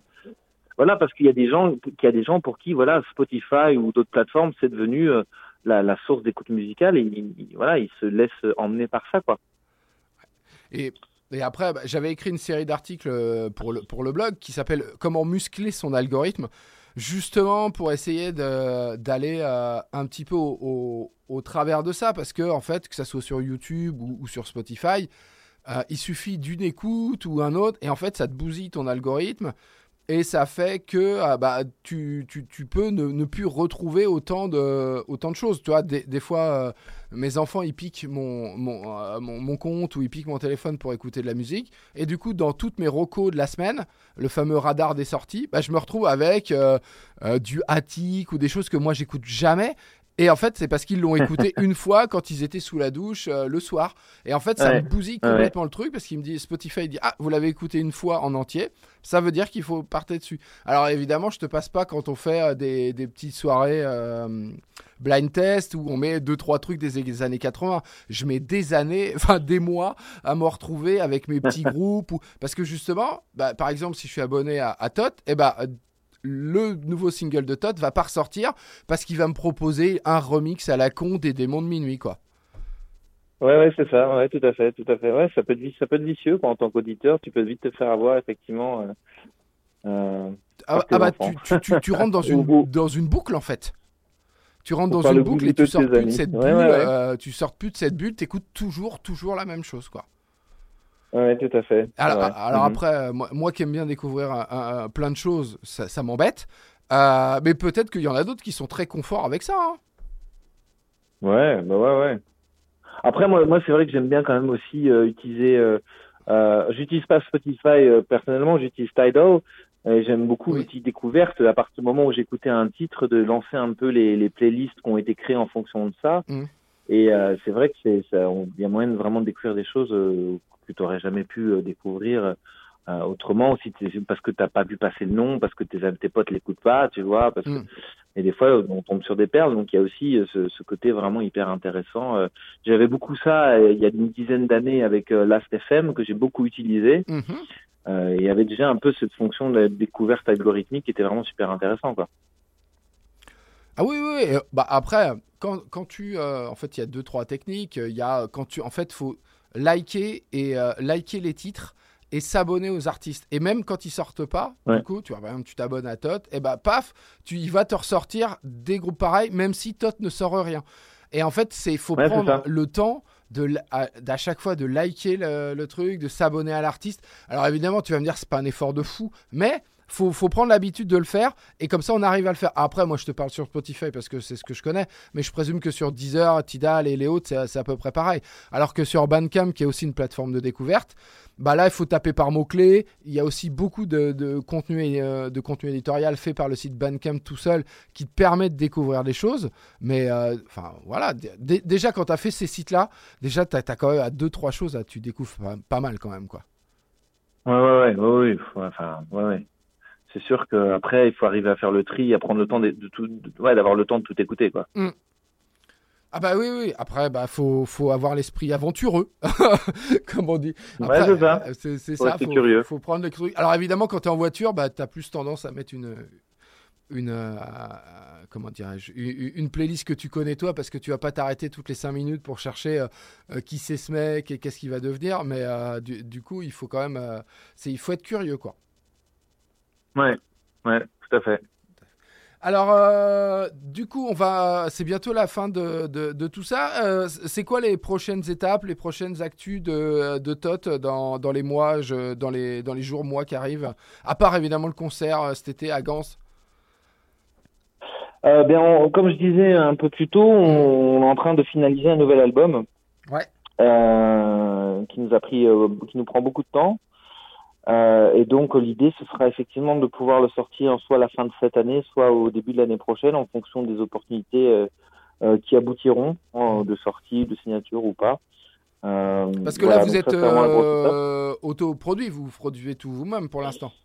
voilà, parce qu'il y a des gens, qu'il y a des gens pour qui, voilà, Spotify ou d'autres plateformes, c'est devenu euh, la, source d'écoute musicale et ils- voilà, ils se laissent emmener par ça, quoi. Et, et après, bah, j'avais écrit une série d'articles euh, pour le, pour le blog qui s'appelle Comment muscler son algorithme, justement pour essayer d'aller euh, un petit peu au, au- au travers de ça, parce que en fait, que ça soit sur YouTube ou, ou sur Spotify, euh, il suffit d'une écoute ou un autre, et en fait, ça te bousille ton algorithme. Et ça fait que ah, bah, tu, tu, tu peux ne, ne plus retrouver autant de, autant de choses. Tu des, des fois, euh, mes enfants, ils piquent mon, euh, mon, mon compte ou ils piquent mon téléphone pour écouter de la musique. Et du coup, dans toutes mes recos de la semaine, le fameux radar des sorties, bah, je me retrouve avec euh, du Attic ou des choses que moi, j'écoute jamais. Et en fait, c'est parce qu'ils l'ont écouté une fois quand ils étaient sous la douche euh, le soir. Et en fait, ça Ouais. me bousille Ouais. complètement le truc parce qu'il me dit Spotify dit Ah, vous l'avez écouté une fois en entier. Ça veut dire qu'il faut partir dessus. Alors évidemment, je te passe pas quand on fait euh, des, des petites soirées euh, blind test où on met deux trois trucs des, des années 80. Je mets des années, enfin des mois à me retrouver avec mes petits groupes ou parce que justement, bah, par exemple, si je suis abonné à, à Tot, et ben le nouveau single de Tot va pas ressortir parce qu'il va me proposer un remix à la con des démons de minuit quoi. Ouais, ouais, c'est ça. Ouais, tout à fait, tout à fait. Ouais, ça peut être, ça peut être vicieux quoi, en tant qu'auditeur. Tu peux vite te faire avoir effectivement. euh, euh, Ah, ah bah tu, tu, tu, tu rentres dans une, dans une boucle en fait. Tu rentres dans une le boucle et tu sors plus de cette Ouais, bulle. ouais, ouais. euh, tu sors plus de cette bulle, t'écoutes toujours, toujours la même chose quoi. Ouais, tout à fait. Alors, Ouais. alors Mhm. après, euh, moi, moi qui aime bien découvrir un- un- un- plein de choses, ça, ça m'embête. Euh, mais peut-être qu'il y en a d'autres qui sont très confort avec ça. hein. Ouais, bah ouais, ouais. Après, moi, moi c'est vrai que j'aime bien quand même aussi euh, utiliser. Euh, euh, j'utilise pas Spotify euh, personnellement, j'utilise Tidal. Et j'aime beaucoup Oui. l'outil découverte. À partir du moment où j'écoutais un titre, de lancer un peu les, les playlists qui ont été créées en fonction de ça. Mhm. Et euh, c'est vrai que c'est, il y a moyen de vraiment découvrir des choses euh, que tu n'aurais jamais pu euh, découvrir euh, autrement, si t'es- parce que t'as pas vu passer le nom, parce que tes, tes potes l'écoutent pas, tu vois, parce que Mhm. et des fois, on tombe sur des perles, donc il y a aussi euh, ce, ce côté vraiment hyper intéressant. Euh, J'avais beaucoup ça il y a une dizaine d'années avec euh, Last.fm que j'ai beaucoup utilisé. Et il y avait déjà un peu cette fonction de la découverte algorithmique qui était vraiment super intéressant, quoi. Ah oui, oui, oui. Euh, Bah, après, quand, quand tu. euh, en fait, il y a deux, trois techniques. Il y a quand tu. En fait, faut liker et euh, liker les titres et s'abonner aux artistes. Et même quand ils sortent pas, Ouais. du coup, tu vois, par exemple, tu t'abonnes à Tot, et bah, paf, tu, il va te ressortir des groupes pareils, même si Tot ne sort rien. Et en fait, c'est faut Ouais, prendre le temps de à, d'à chaque fois de liker le, le truc, de s'abonner à l'artiste. Alors évidemment, tu vas me dire c'est pas un effort de fou, mais faut, faut prendre l'habitude de le faire et comme ça on arrive à le faire. Après, moi je te parle sur Spotify parce que c'est ce que je connais, mais je présume que sur Deezer, Tidal et les autres, c'est, à peu près pareil. Alors que sur Bandcamp, qui est aussi une plateforme de découverte, bah là il faut taper par mots-clés. Il y a aussi beaucoup de, contenu, euh, de contenu éditorial fait par le site Bandcamp tout seul qui te permet de découvrir des choses. Mais euh, enfin voilà, déjà quand tu as fait ces sites-là, déjà tu as, quand même à deux, trois choses, tu découvres pas, mal quand même. quoi. Ouais, ouais, ouais, ouais, ouais, enfin, ouais, ouais. C'est sûr qu'après, il faut arriver à faire le tri, à prendre le temps de, de tout, de- ouais, d'avoir le temps de tout écouter, quoi. Ah bah oui, oui. Après, bah faut, faut avoir l'esprit aventureux, comme on dit. Ouais, c'est ça. euh, C'est, ça. Faut, curieux. faut prendre le truc. Alors évidemment, quand tu es en voiture, bah t'as plus tendance à mettre une, une, euh, comment dirais-je, une, une playlist que tu connais toi, parce que tu vas pas t'arrêter toutes les 5 minutes pour chercher euh, euh, qui c'est ce mec et qu'est-ce qu'il va devenir. Mais du, du coup, il faut quand même, c'est, il faut être curieux, quoi. Ouais, ouais, tout à fait. Alors, euh, du coup, on va. C'est bientôt la fin de, de, de tout ça. Euh, c'est quoi les prochaines étapes, les prochaines actus de, de Tot dans, dans les mois, je- dans, les, dans les jours, mois qui arrivent À part évidemment le concert euh, cet été à Gans? Euh, ben, on- comme je disais un peu plus tôt, on, on est en train de finaliser un nouvel album. Ouais. euh, qui nous a pris, euh, qui nous prend beaucoup de temps. Euh, et donc l'idée, ce sera effectivement de pouvoir le sortir soit à la fin de cette année, soit au début de l'année prochaine, en fonction des opportunités euh, euh, qui aboutiront euh, de sortie, de signature ou pas. Euh, Parce que voilà, là, vous êtes autoproduit, vous produisez tout vous-même pour l'instant.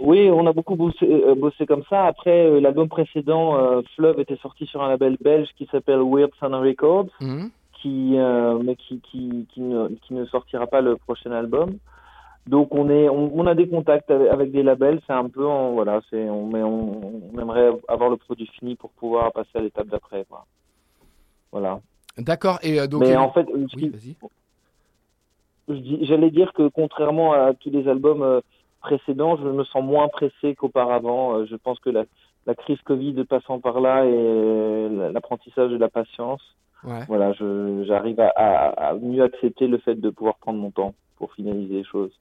Oui, on a beaucoup bossé, bossé comme ça. Après, l'album précédent, Fleuve, était sorti sur un label belge qui s'appelle Weird Sound Records. Mhm. qui mais qui, qui, qui, ne, qui ne sortira pas le prochain album. Donc on est on, on a des contacts avec, des labels, c'est un peu en, voilà, c'est on mais on, on aimerait avoir le produit fini pour pouvoir passer à l'étape d'après quoi. Voilà. D'accord. Et euh, donc. mais euh, en fait, oui, vas-y. j'allais dire que contrairement à tous les albums euh, précédents, je me sens moins pressé qu'auparavant. Je pense que la, la crise Covid passant par là et l'apprentissage de la patience, Ouais. voilà, je, j'arrive à, à, à mieux accepter le fait de pouvoir prendre mon temps pour finaliser les choses.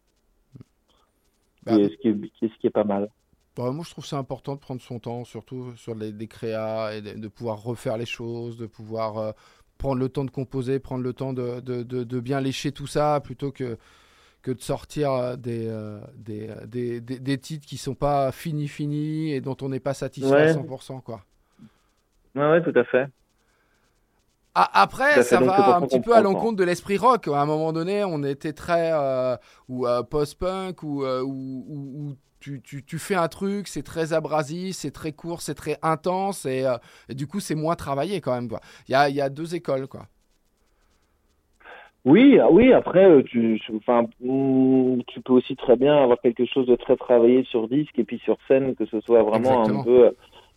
Bah, Et ce, qui est, qui est- ce qui est pas mal? Bah, moi, je trouve ça important de prendre son temps, surtout sur les, des créas, et de, de pouvoir refaire les choses, de pouvoir euh, prendre le temps de composer, prendre le temps de, de, de- de bien lécher tout ça, plutôt que, que de sortir euh, des, euh, des, des, des- des titres qui sont pas finis, finis, et dont on n'est pas satisfait à Ouais. 100%. Quoi. Ouais, ouais, tout à fait. Ah, après, ça va un petit peu à l'encontre de l'esprit rock. À un moment donné, on était très euh, ou euh, post-punk ou, euh, ou, ou- ou tu, tu, tu fais un truc, c'est très abrasif, c'est très court, c'est très intense et, et du coup, c'est moins travaillé quand même. Il y a, y a deux écoles. quoi. Oui, ah oui, après, tu, enfin, mm, tu peux aussi très bien avoir quelque chose de très travaillé sur disque et puis sur scène, que ce soit vraiment Exactement. un peu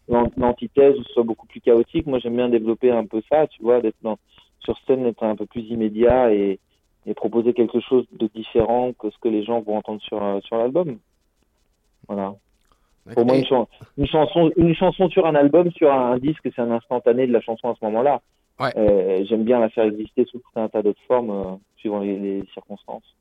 l'antithèse, soit beaucoup plus chaotique. Moi, j'aime bien développer un peu ça, tu vois, d'être dans, sur scène être un peu plus immédiat et, et proposer quelque chose de différent que ce que les gens vont entendre sur, euh, sur l'album. Voilà. Pour moi, une, chan- une chanson, une chanson sur un album, sur un, disque, c'est un instantané de la chanson à ce moment-là. Ouais. Euh, J'aime bien la faire exister sous tout un tas d'autres formes, euh, suivant les, les circonstances.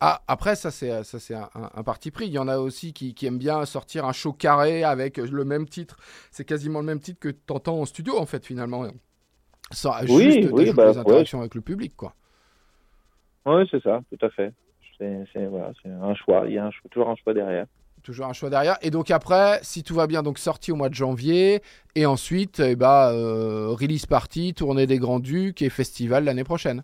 Ah, après, ça, c'est, ça, c'est un, un- un parti pris. Il y en a aussi qui, qui aiment bien sortir un show carré avec le même titre. C'est quasiment le même titre que tu entends en studio, en fait, finalement. Sans, Oui, juste oui, d'ajouter bah, des interactions avec le public, quoi. Oui, c'est ça, tout à fait. C'est c'est- voilà, c'est un choix. Il y a un choix- toujours un choix derrière. Toujours un choix derrière. Et donc après, si tout va bien, donc sorti au mois de janvier. Et ensuite, eh ben, euh, release party, tournée des Grands Ducs et festival l'année prochaine.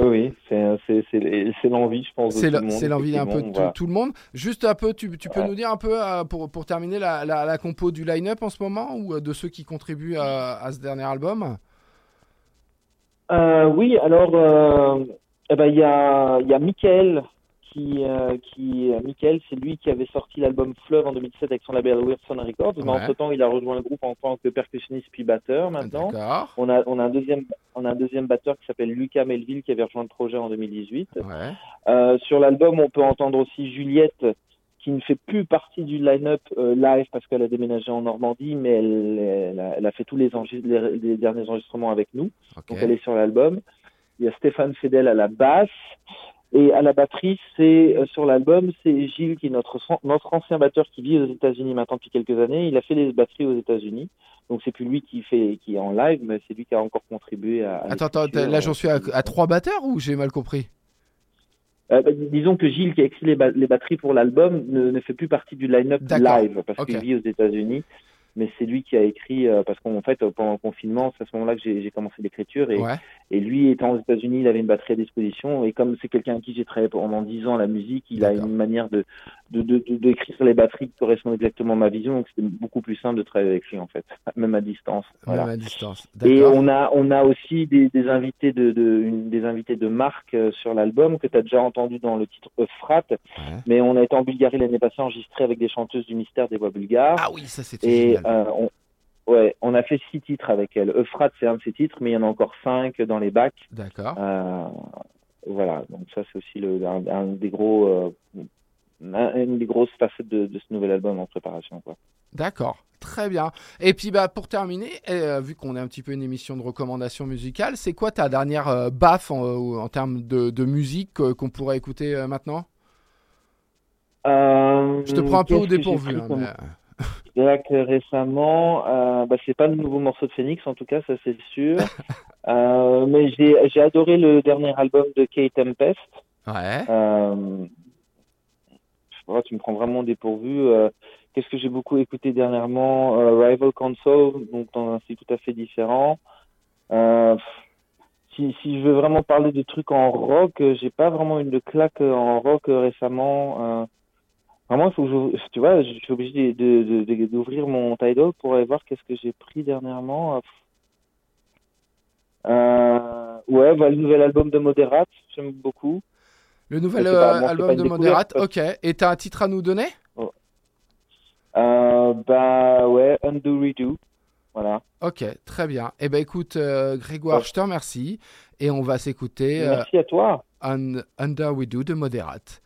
Oui, oui, c'est l'envie, je pense. C'est l'envie d'un peu de tout, voilà. tout le monde. Juste un peu, tu, tu peux Ouais. nous dire un peu, euh, pour, pour terminer, la, la, la compo du line-up en ce moment ou euh, de ceux qui contribuent à, à ce dernier album? Euh, oui, alors, euh, eh ben, il y a, il y a Michael qui, euh, qui, euh, Michael, c'est lui qui avait sorti l'album Fleuve en 2007 avec son label Wilson Records. Mais Ouais. entre-temps, il a rejoint le groupe en tant que percussionniste puis batteur maintenant. On a, on a un deuxième, on a un deuxième batteur qui s'appelle Lucas Melville qui avait rejoint le projet en 2018. Ouais. Euh, sur l'album, on peut entendre aussi Juliette, qui ne fait plus partie du line-up euh, live parce qu'elle a déménagé en Normandie, mais elle, elle a, elle a fait tous les, enregistre- les, les derniers enregistrements avec nous. Ok. Donc elle est sur l'album. Il y a Stéphane Fedel à la basse. Et à la batterie, c'est euh, sur l'album, c'est Gilles qui est notre, notre ancien batteur qui vit aux États-Unis maintenant depuis quelques années. Il a fait les batteries aux États-Unis. Donc c'est plus lui qui fait qui est en live, mais c'est lui qui a encore contribué à. à Attends, attends, là j'en euh, suis à, à trois batteurs ou j'ai mal compris? Euh, bah, disons que Gilles, qui a écrit les, ba- les batteries pour l'album, ne, ne fait plus partie du line-up live parce qu'il vit aux États-Unis. Mais c'est lui qui a écrit, euh, parce qu'en fait, euh, pendant le confinement, c'est à ce moment-là que j'ai commencé l'écriture. Et, Ouais. et lui, étant aux États-Unis, il avait une batterie à disposition. Et comme c'est quelqu'un qui j'ai travaillé pendant dix ans la musique, il a une manière de de, de, de- d'écrire les batteries qui correspond exactement à ma vision. Donc c'était beaucoup plus simple de travailler avec lui, en fait, même à distance. Voilà. Même à distance. Et on a, on a aussi des, des invités de, une- des invités de marque euh, sur l'album que tu as déjà entendu dans le titre Euphrate. Ouais. Mais on a été en Bulgarie l'année passée enregistré avec des chanteuses du mystère des voix bulgares. Ah oui, ça c'était. Euh, on, ouais, on a fait six titres avec elle. Euphrate, c'est un de ses titres, mais il y en a encore cinq dans les bacs. D'accord. Euh, voilà, donc ça c'est aussi le, un, un des gros, euh, un- une des grosses facettes de, de ce nouvel album en préparation. Quoi. D'accord, très bien. Et puis bah pour terminer, euh, vu qu'on est un petit peu une émission de recommandations musicales, c'est quoi ta dernière euh, baffe en, en termes de, de musique qu'on pourrait écouter euh, maintenant? Je te prends un peu au dépourvu. hein, mais, C'est vrai que récemment, euh, bah, c'est pas le nouveau morceau de Phoenix, en tout cas, ça c'est sûr. Euh, mais j'ai adoré le dernier album de Kate Tempest. Ouais. Euh, oh, tu me prends vraiment dépourvu. Euh, Qu'est-ce que j'ai beaucoup écouté dernièrement? Euh, Rival Console, donc dans un style tout à fait différent. Si, si je veux vraiment parler de trucs en rock, j'ai pas vraiment une de claque en rock récemment. Vraiment, faut que je, tu vois, je suis obligé de, de, de- d'ouvrir mon Tidal pour aller voir qu'est-ce que j'ai pris dernièrement. Euh, ouais, bah, le nouvel album de Moderate, j'aime beaucoup. Le nouvel pas- euh, bon, album de Moderate, ok. Et t'as un titre à nous donner? Euh, bah ouais, Undo Redo. Voilà. Ok, très bien. Eh ben écoute, Grégoire, Ouais. je te remercie. Et on va s'écouter Merci à toi. Un- Under We Do de Moderate.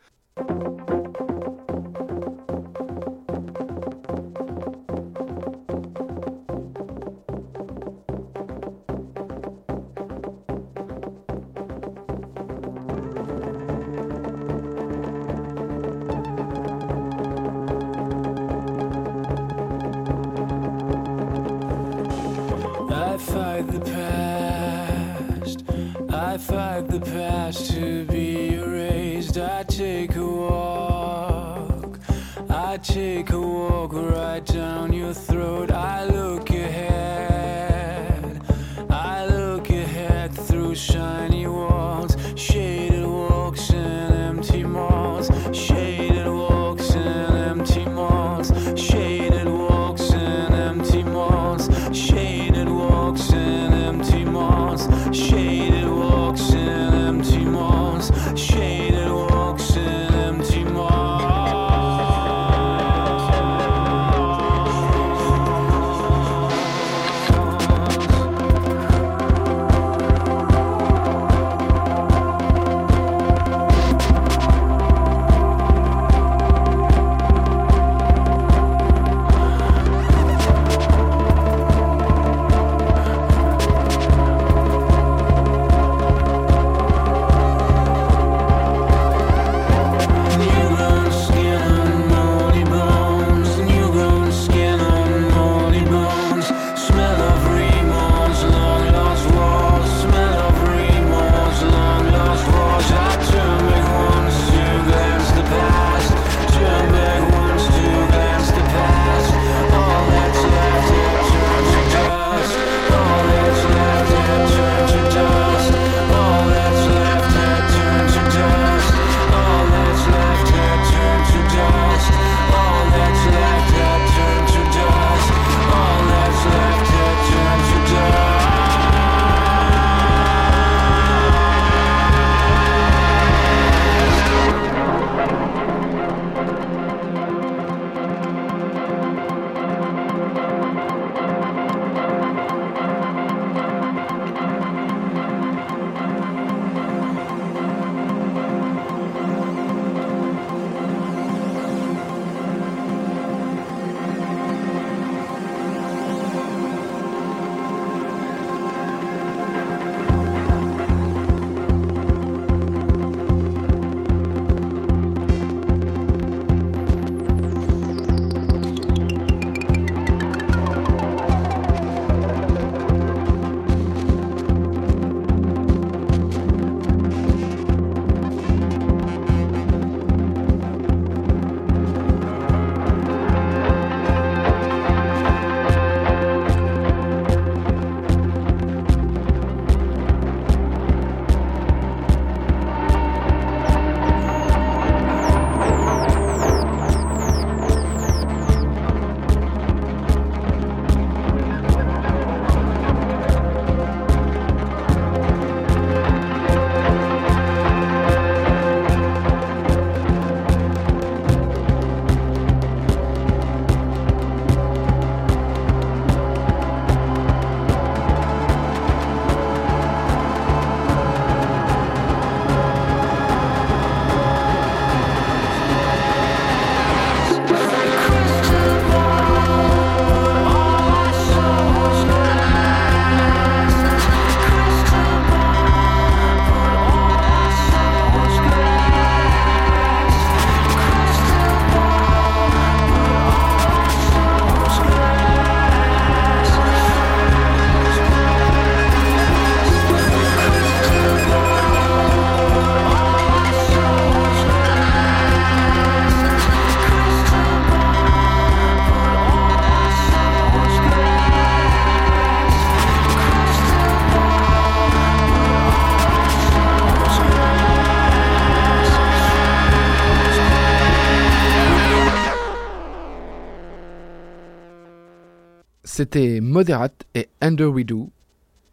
C'était Moderate et Under We Do.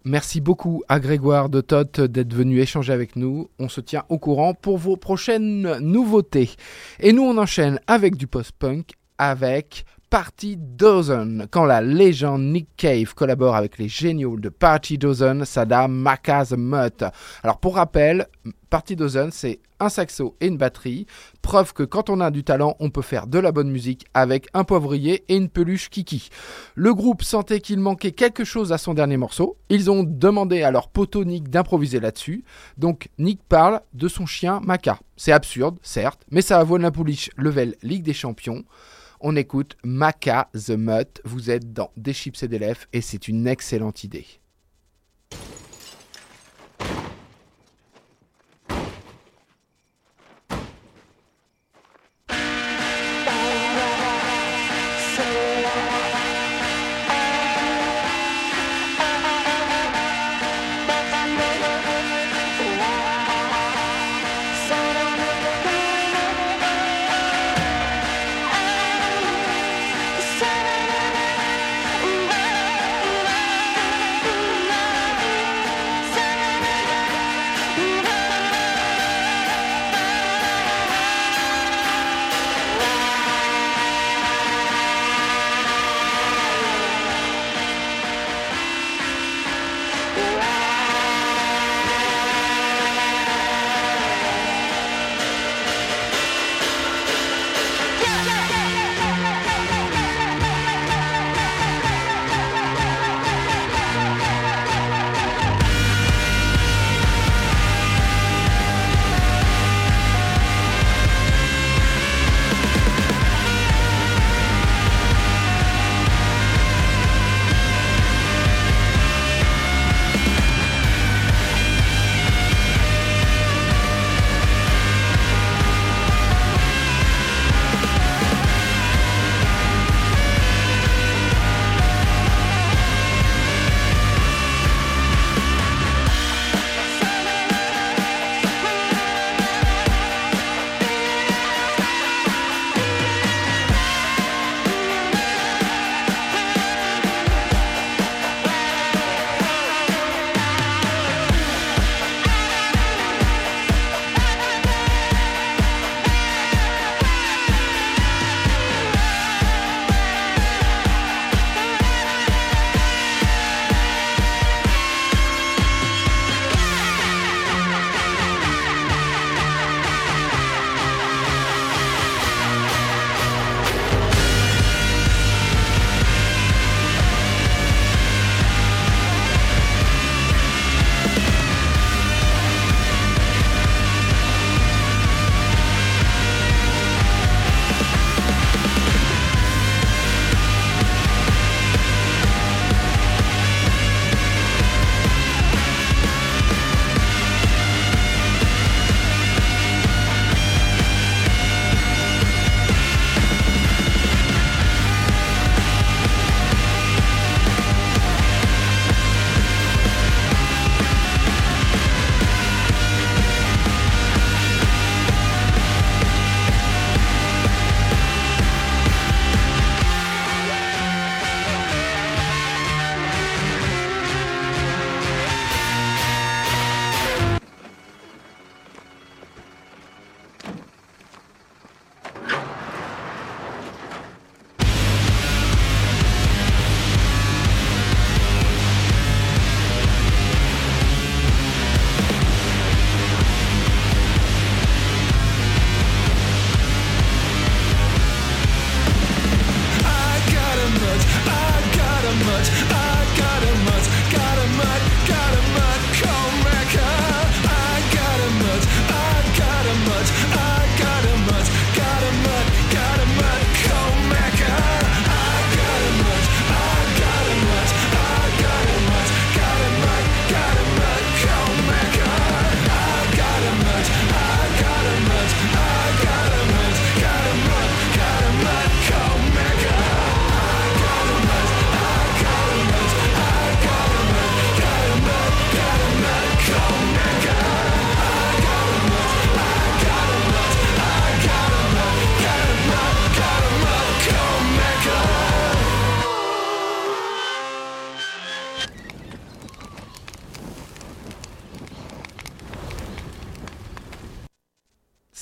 Merci beaucoup à Grégoire de Tot d'être venu échanger avec nous. On se tient au courant pour vos prochaines nouveautés. Et nous, on enchaîne avec du post-punk avec Party Dozen, quand la légende Nick Cave collabore avec les géniaux de Party Dozen, Maka the Mutt. Alors pour rappel, Party Dozen c'est un saxo et une batterie, preuve que quand on a du talent, on peut faire de la bonne musique avec un poivrier et une peluche kiki. Le groupe sentait qu'il manquait quelque chose à son dernier morceau, ils ont demandé à leur poteau Nick d'improviser là-dessus, donc Nick parle de son chien Maka. C'est absurde, certes, mais ça vaut la pouliche level Ligue des Champions. On écoute Maca the Mutt. Vous êtes dans Des chips et des lèvres et c'est une excellente idée.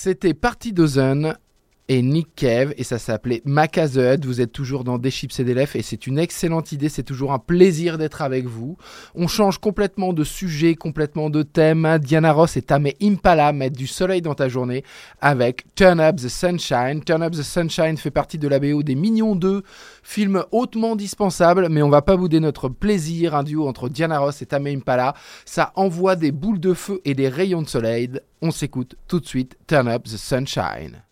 C'était Party Dozen et Nick Cave et ça s'appelait Mac. Vous êtes toujours dans Des Chips et des Lèvres et c'est une excellente idée. C'est toujours un plaisir d'être avec vous. On change complètement de sujet, complètement de thème. Diana Ross et Tamé Impala mettent du soleil dans ta journée avec Turn Up the Sunshine. Turn Up the Sunshine fait partie de la BO des Mignons 2, film hautement dispensable, mais on va pas bouder notre plaisir. Un duo entre Diana Ross et Tamé Impala. Ça envoie des boules de feu et des rayons de soleil. On s'écoute tout de suite Turn Up the Sunshine.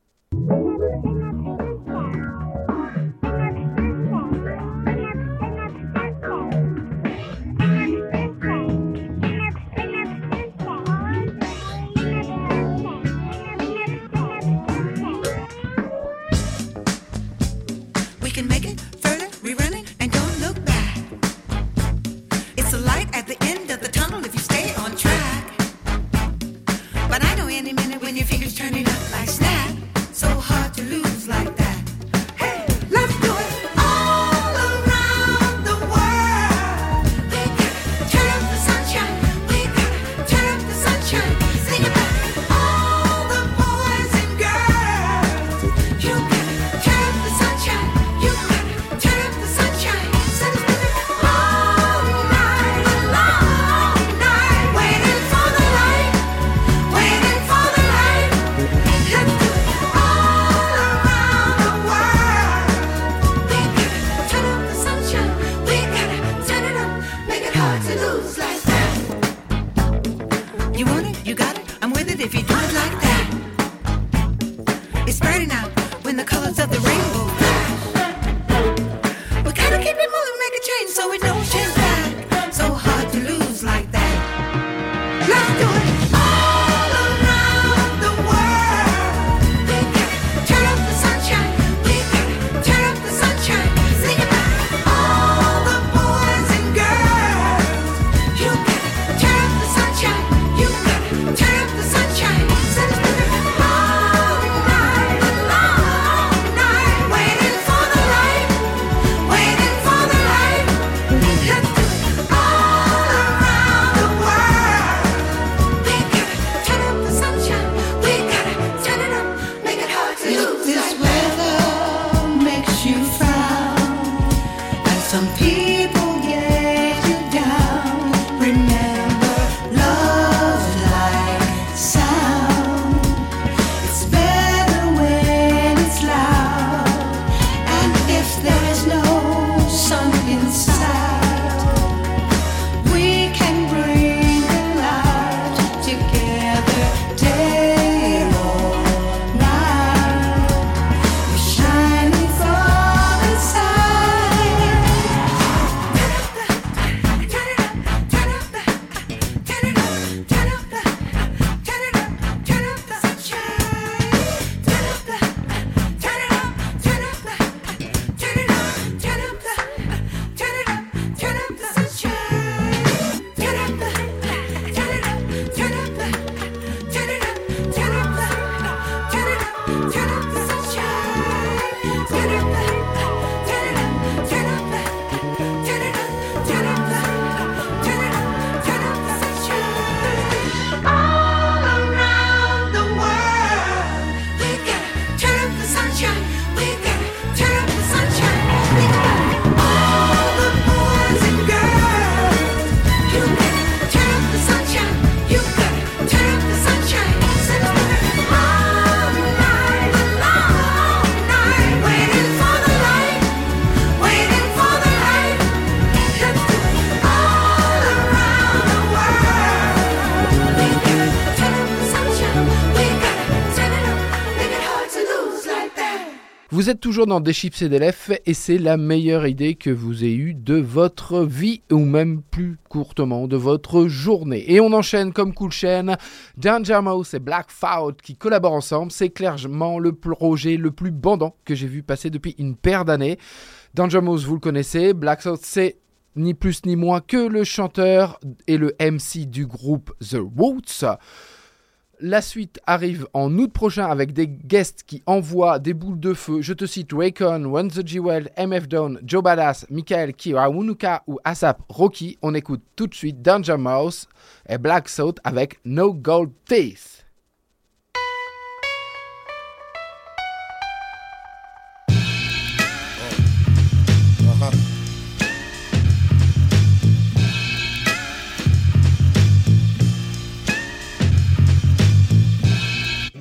Vous êtes toujours dans Des Chips et des Lèvres et c'est la meilleure idée que vous ayez eue de votre vie ou même plus courtement de votre journée. Et on enchaîne comme cool chaîne Danger Mouse et Black Fout qui collaborent ensemble. C'est clairement le projet le plus bandant que j'ai vu passer depuis une paire d'années. Danger Mouse, vous le connaissez. Black Fout, c'est ni plus ni moins que le chanteur et le MC du groupe The Roots. La suite arrive en août prochain avec des guests qui envoient des boules de feu. Je te cite Raycon, One the MF Down, Joe Badass, Michael Kirawunuka ou Asap Rocky. On écoute tout de suite Danger Mouse et Black Salt avec No Gold Teeth.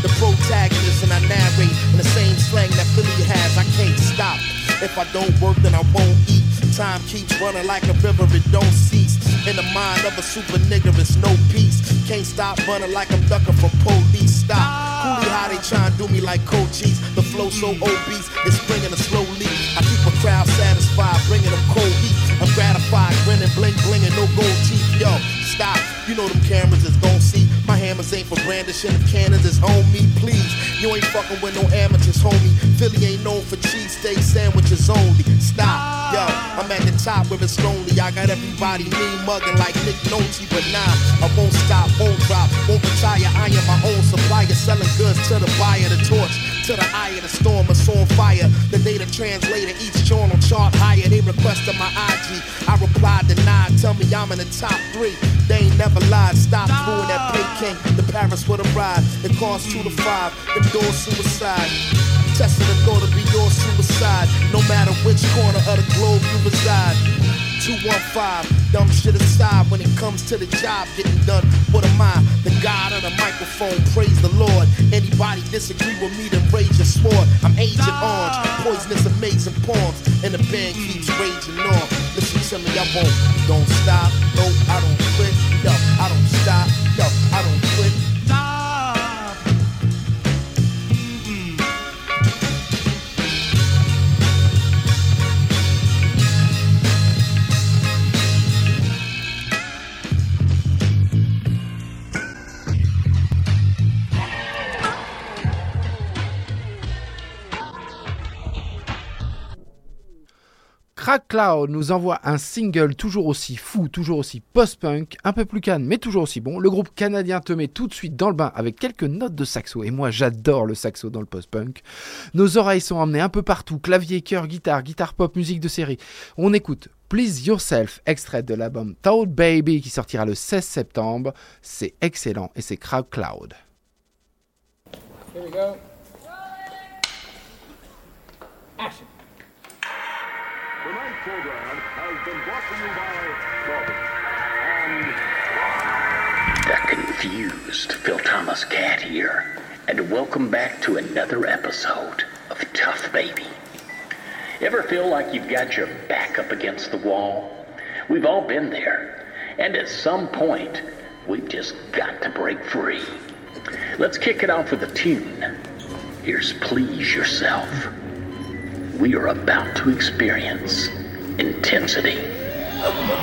The protagonist and I narrate in the same slang that Philly has. I can't stop. If I don't work, then I won't eat. Time keeps running like a river, it don't cease. In the mind of a super nigga, it's no peace. Can't stop running like I'm ducking from police. Stop. Coolie how they tryna do me like coaches. The flow so obese, it's bringing a slow leak. I keep a crowd satisfied, bringing them cold heat. I'm gratified, grinning, bling, blinging, no gold teeth. Yo, stop. You know them cameras is gon' see. My hammers ain't for brandishing of cannons, it's on me, please. You ain't fucking with no amateurs, homie. Philly ain't known for cheesesteak sandwiches only. Stop, yo, I'm at the top where it's lonely. I got everybody mean mugging like Nick Nolte, but nah, I won't stop, won't drop, won't retire. I am my own supplier, selling goods to the buyer, the torch to the eye of the storm, it's on fire. The data translator, each journal chart higher. They requested my IG, I replied denied. Tell me I'm in the top three. They ain't never lied. Stop fooling that Peking. The Paris with a ride. It costs two to five. Them doors suicide. Testing the thought to be your suicide. No matter which corner of the globe you reside. 215, dumb shit aside when it comes to the job getting done. What am I? The God of the microphone, praise the Lord. Anybody disagree with me, then rage your sword. I'm Agent Orange, poisonous, amazing poems, and the band keeps raging on. Listen to me, I won't, don't stop, no, I don't quit, Crack Cloud nous envoie un single toujours aussi fou, toujours aussi post-punk, un peu plus calme mais toujours aussi bon. Le groupe canadien te met tout de suite dans le bain avec quelques notes de saxo et moi j'adore le saxo dans le post-punk. Nos oreilles sont emmenées un peu partout, clavier, chœur, guitare, guitare pop, musique de série. On écoute Please Yourself, extrait de l'album Toad Baby qui sortira le 16 septembre. C'est excellent et c'est Crack Cloud. Here we go. Tonight's confused Phil Thomas Cat here, and welcome back to another episode of Tough Baby. Ever feel like you've got your back up against the wall? We've all been there, and at some point, we've just got to break free. Let's kick it off with a tune. Here's Please Yourself. We are about to experience intensity. Please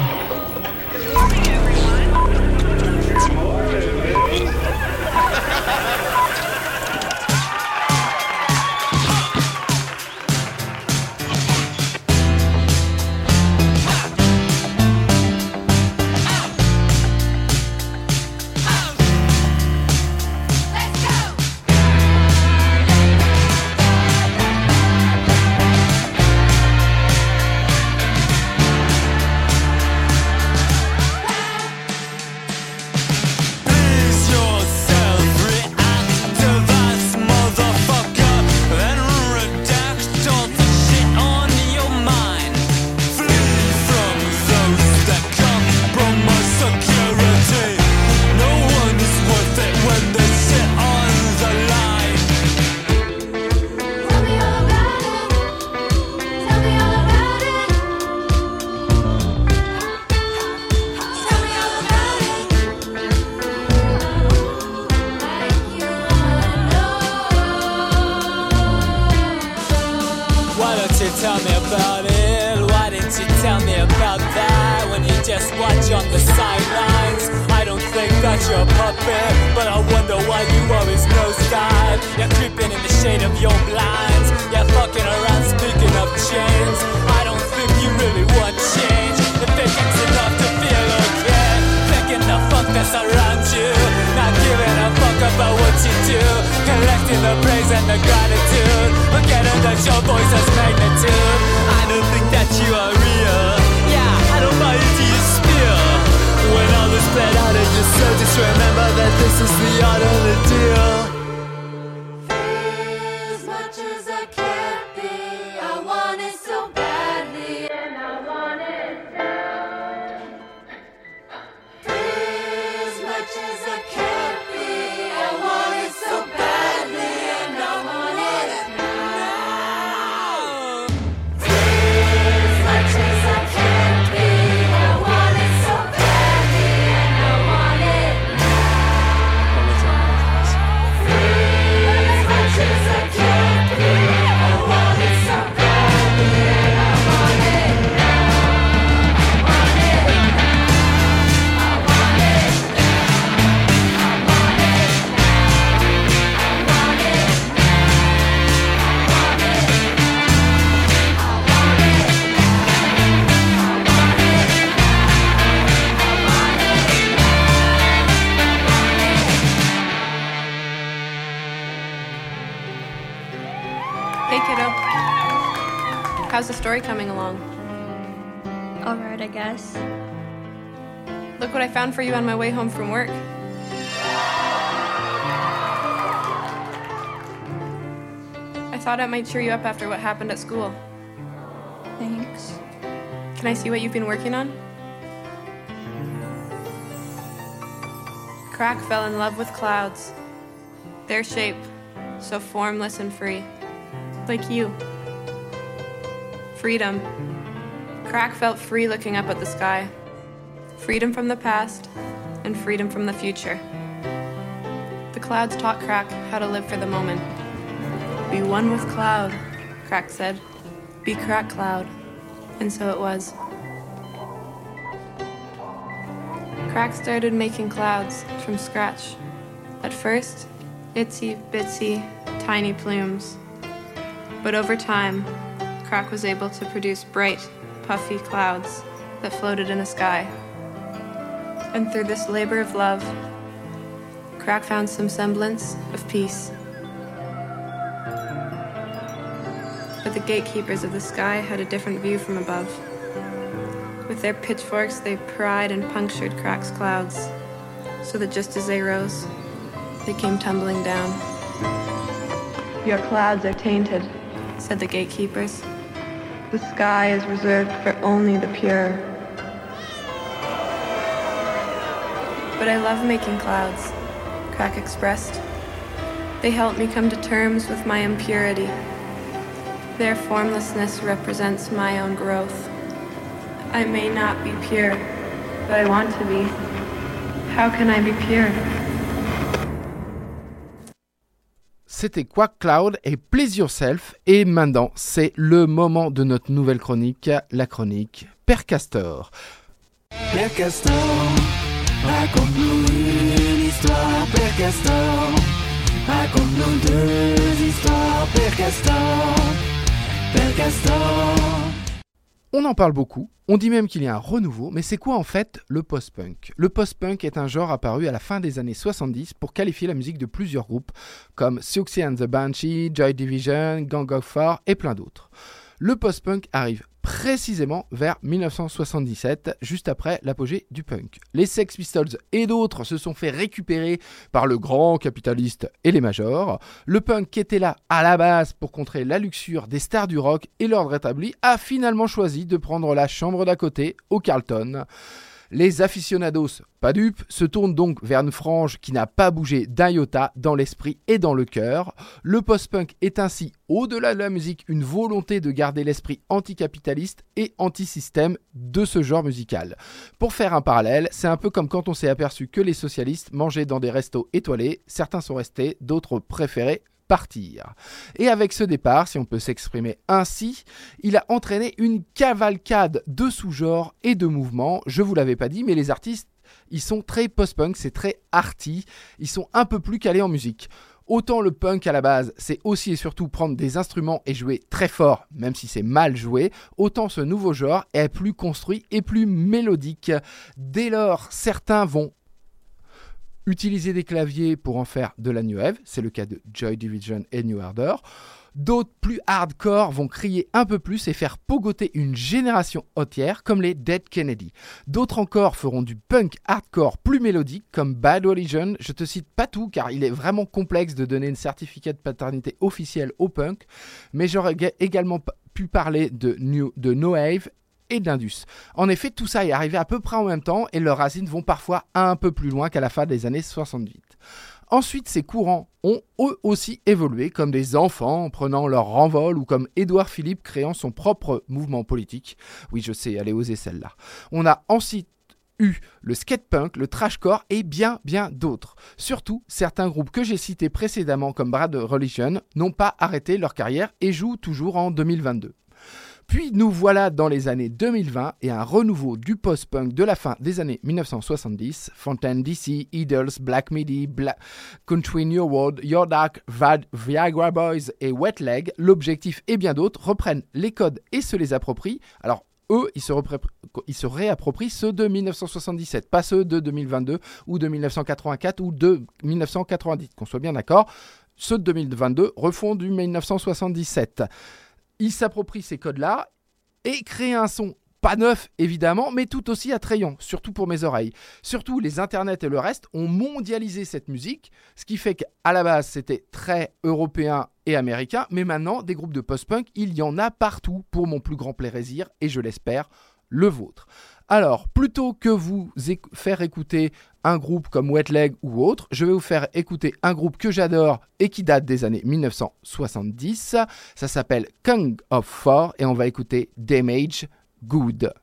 story coming along? Alright, I guess. Look what I found for you on my way home from work. I thought it might cheer you up after what happened at school. Thanks. Can I see what you've been working on? Crack fell in love with clouds. Their shape, so formless and free. Like you. Freedom. Crack felt free looking up at the sky. Freedom from the past and freedom from the future. The clouds taught Crack how to live for the moment. Be one with cloud, Crack said. Be Crack Cloud. And so it was. Crack started making clouds from scratch. At first, itsy bitsy, tiny plumes. But over time, Crack was able to produce bright, puffy clouds that floated in the sky. And through this labor of love, Crack found some semblance of peace. But the gatekeepers of the sky had a different view from above. With their pitchforks, they pried and punctured Crack's clouds, so that just as they rose, they came tumbling down. Your clouds are tainted, said the gatekeepers. The sky is reserved for only the pure. But I love making clouds, Crack expressed. They help me come to terms with my impurity. Their formlessness represents my own growth. I may not be pure, but I want to be. How can I be pure? C'était Quack Cloud et Please Yourself. Et maintenant, c'est le moment de notre nouvelle chronique, la chronique Père Castor. Père Castor, raconte-nous une histoire, Père Castor. Raconte-nous deux histoires, Père Castor. Père Castor. On en parle beaucoup, on dit même qu'il y a un renouveau, mais c'est quoi en fait le post-punk? Le post-punk est un genre apparu à la fin des années 70 pour qualifier la musique de plusieurs groupes comme Siouxsie and the Banshee, Joy Division, Gang of Four et plein d'autres. Le post-punk arrive précisément vers 1977, juste après l'apogée du punk. Les Sex Pistols et d'autres se sont fait récupérer par le grand capitaliste et les majors. Le punk qui était là à la base pour contrer la luxure des stars du rock et l'ordre établi a finalement choisi de prendre la chambre d'à côté au Carlton. Les aficionados, pas dupes, se tournent donc vers une frange qui n'a pas bougé d'un iota dans l'esprit et dans le cœur. Le post-punk est ainsi, au-delà de la musique, une volonté de garder l'esprit anticapitaliste et anti-système de ce genre musical. Pour faire un parallèle, c'est un peu comme quand on s'est aperçu que les socialistes mangeaient dans des restos étoilés, certains sont restés, d'autres préféraient partir. Et avec ce départ, si on peut s'exprimer ainsi, il a entraîné une cavalcade de sous-genres et de mouvements. Je vous l'avais pas dit, mais les artistes, ils sont très post-punk, c'est très arty, ils sont un peu plus calés en musique. Autant le punk à la base, c'est aussi et surtout prendre des instruments et jouer très fort, même si c'est mal joué, autant ce nouveau genre est plus construit et plus mélodique. Dès lors, certains vont utiliser des claviers pour en faire de la new wave, c'est le cas de Joy Division et New Order. D'autres plus hardcore vont crier un peu plus et faire pogoter une génération entière comme les Dead Kennedy. D'autres encore feront du punk hardcore plus mélodique comme Bad Religion. Je te cite pas tout car il est vraiment complexe de donner une certificat de paternité officielle au punk, mais j'aurais ga- également pu parler de, new, de No Wave et d'Indus. En effet, tout ça est arrivé à peu près en même temps et leurs racines vont parfois un peu plus loin qu'à la fin des années 78. Ensuite, ces courants ont eux aussi évolué comme des enfants prenant leur renvol ou comme Édouard Philippe créant son propre mouvement politique. Oui, je sais, allez oser celle-là. On a ensuite eu le skatepunk, le trashcore et bien bien d'autres. Surtout, certains groupes que j'ai cités précédemment comme Brad Religion n'ont pas arrêté leur carrière et jouent toujours en 2022. Puis nous voilà dans les années 2020 et un renouveau du post-punk de la fin des années 1970. Fontaine DC, Idols, Black Midi, Country New World, Your Dark, Vad, Viagra Boys et Wet Leg, l'objectif et bien d'autres reprennent les codes et se les approprient. Alors eux, ils se, ils se réapproprient ceux de 1977, pas ceux de 2022 ou de 1984 ou de 1990, qu'on soit bien d'accord. Ceux de 2022 refont du 1977 il s'approprie ces codes-là et crée un son pas neuf évidemment, mais tout aussi attrayant, surtout pour mes oreilles. Surtout les internets et le reste ont mondialisé cette musique, ce qui fait qu'à la base c'était très européen et américain, mais maintenant des groupes de post-punk, il y en a partout pour mon plus grand plaisir et je l'espère le vôtre. Alors, plutôt que vous faire écouter un groupe comme Wet Leg ou autre, je vais vous faire écouter un groupe que j'adore et qui date des années 1970. Ça s'appelle Kung of Four et on va écouter Damage Good.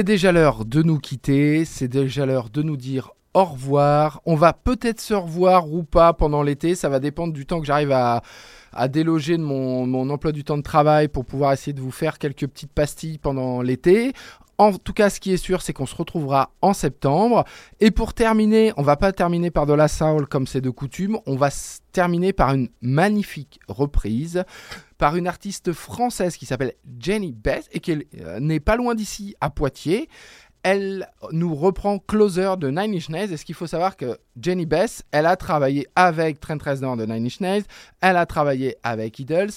C'est déjà l'heure de nous quitter, c'est déjà l'heure de nous dire au revoir. On va peut-être se revoir ou pas pendant l'été, ça va dépendre du temps que j'arrive à, déloger de mon, emploi du temps de travail pour pouvoir essayer de vous faire quelques petites pastilles pendant l'été. En tout cas, ce qui est sûr, c'est qu'on se retrouvera en septembre. Et pour terminer, on va pas terminer par de la soul comme c'est de coutume, on va terminer par une magnifique reprise par une artiste française qui s'appelle Jenny Beth et qui euh, n'est pas loin d'ici, à Poitiers. Elle nous reprend Closer de Nine Inch Nails. Et ce qu'il faut savoir que Jenny Beth, elle a travaillé avec Trent Reznor de Nine Inch Nails, elle a travaillé avec Idols,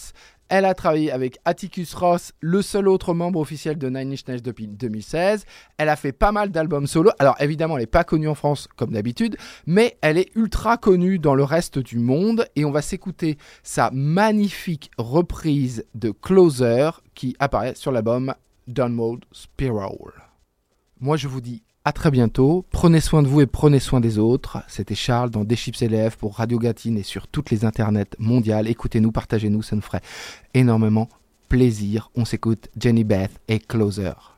elle a travaillé avec Atticus Ross, le seul autre membre officiel de Nine Inch Nails depuis 2016. Elle a fait pas mal d'albums solo. Alors évidemment, elle n'est pas connue en France comme d'habitude, mais elle est ultra connue dans le reste du monde. Et on va s'écouter sa magnifique reprise de Closer qui apparaît sur l'album Downward Spiral. Moi, je vous dis à très bientôt. Prenez soin de vous et prenez soin des autres. C'était Charles dans Des Chips élèves pour Radio Gatine et sur toutes les internets mondiales. Écoutez-nous, partagez-nous, ça nous ferait énormément plaisir. On s'écoute Jenny Beth et Closer.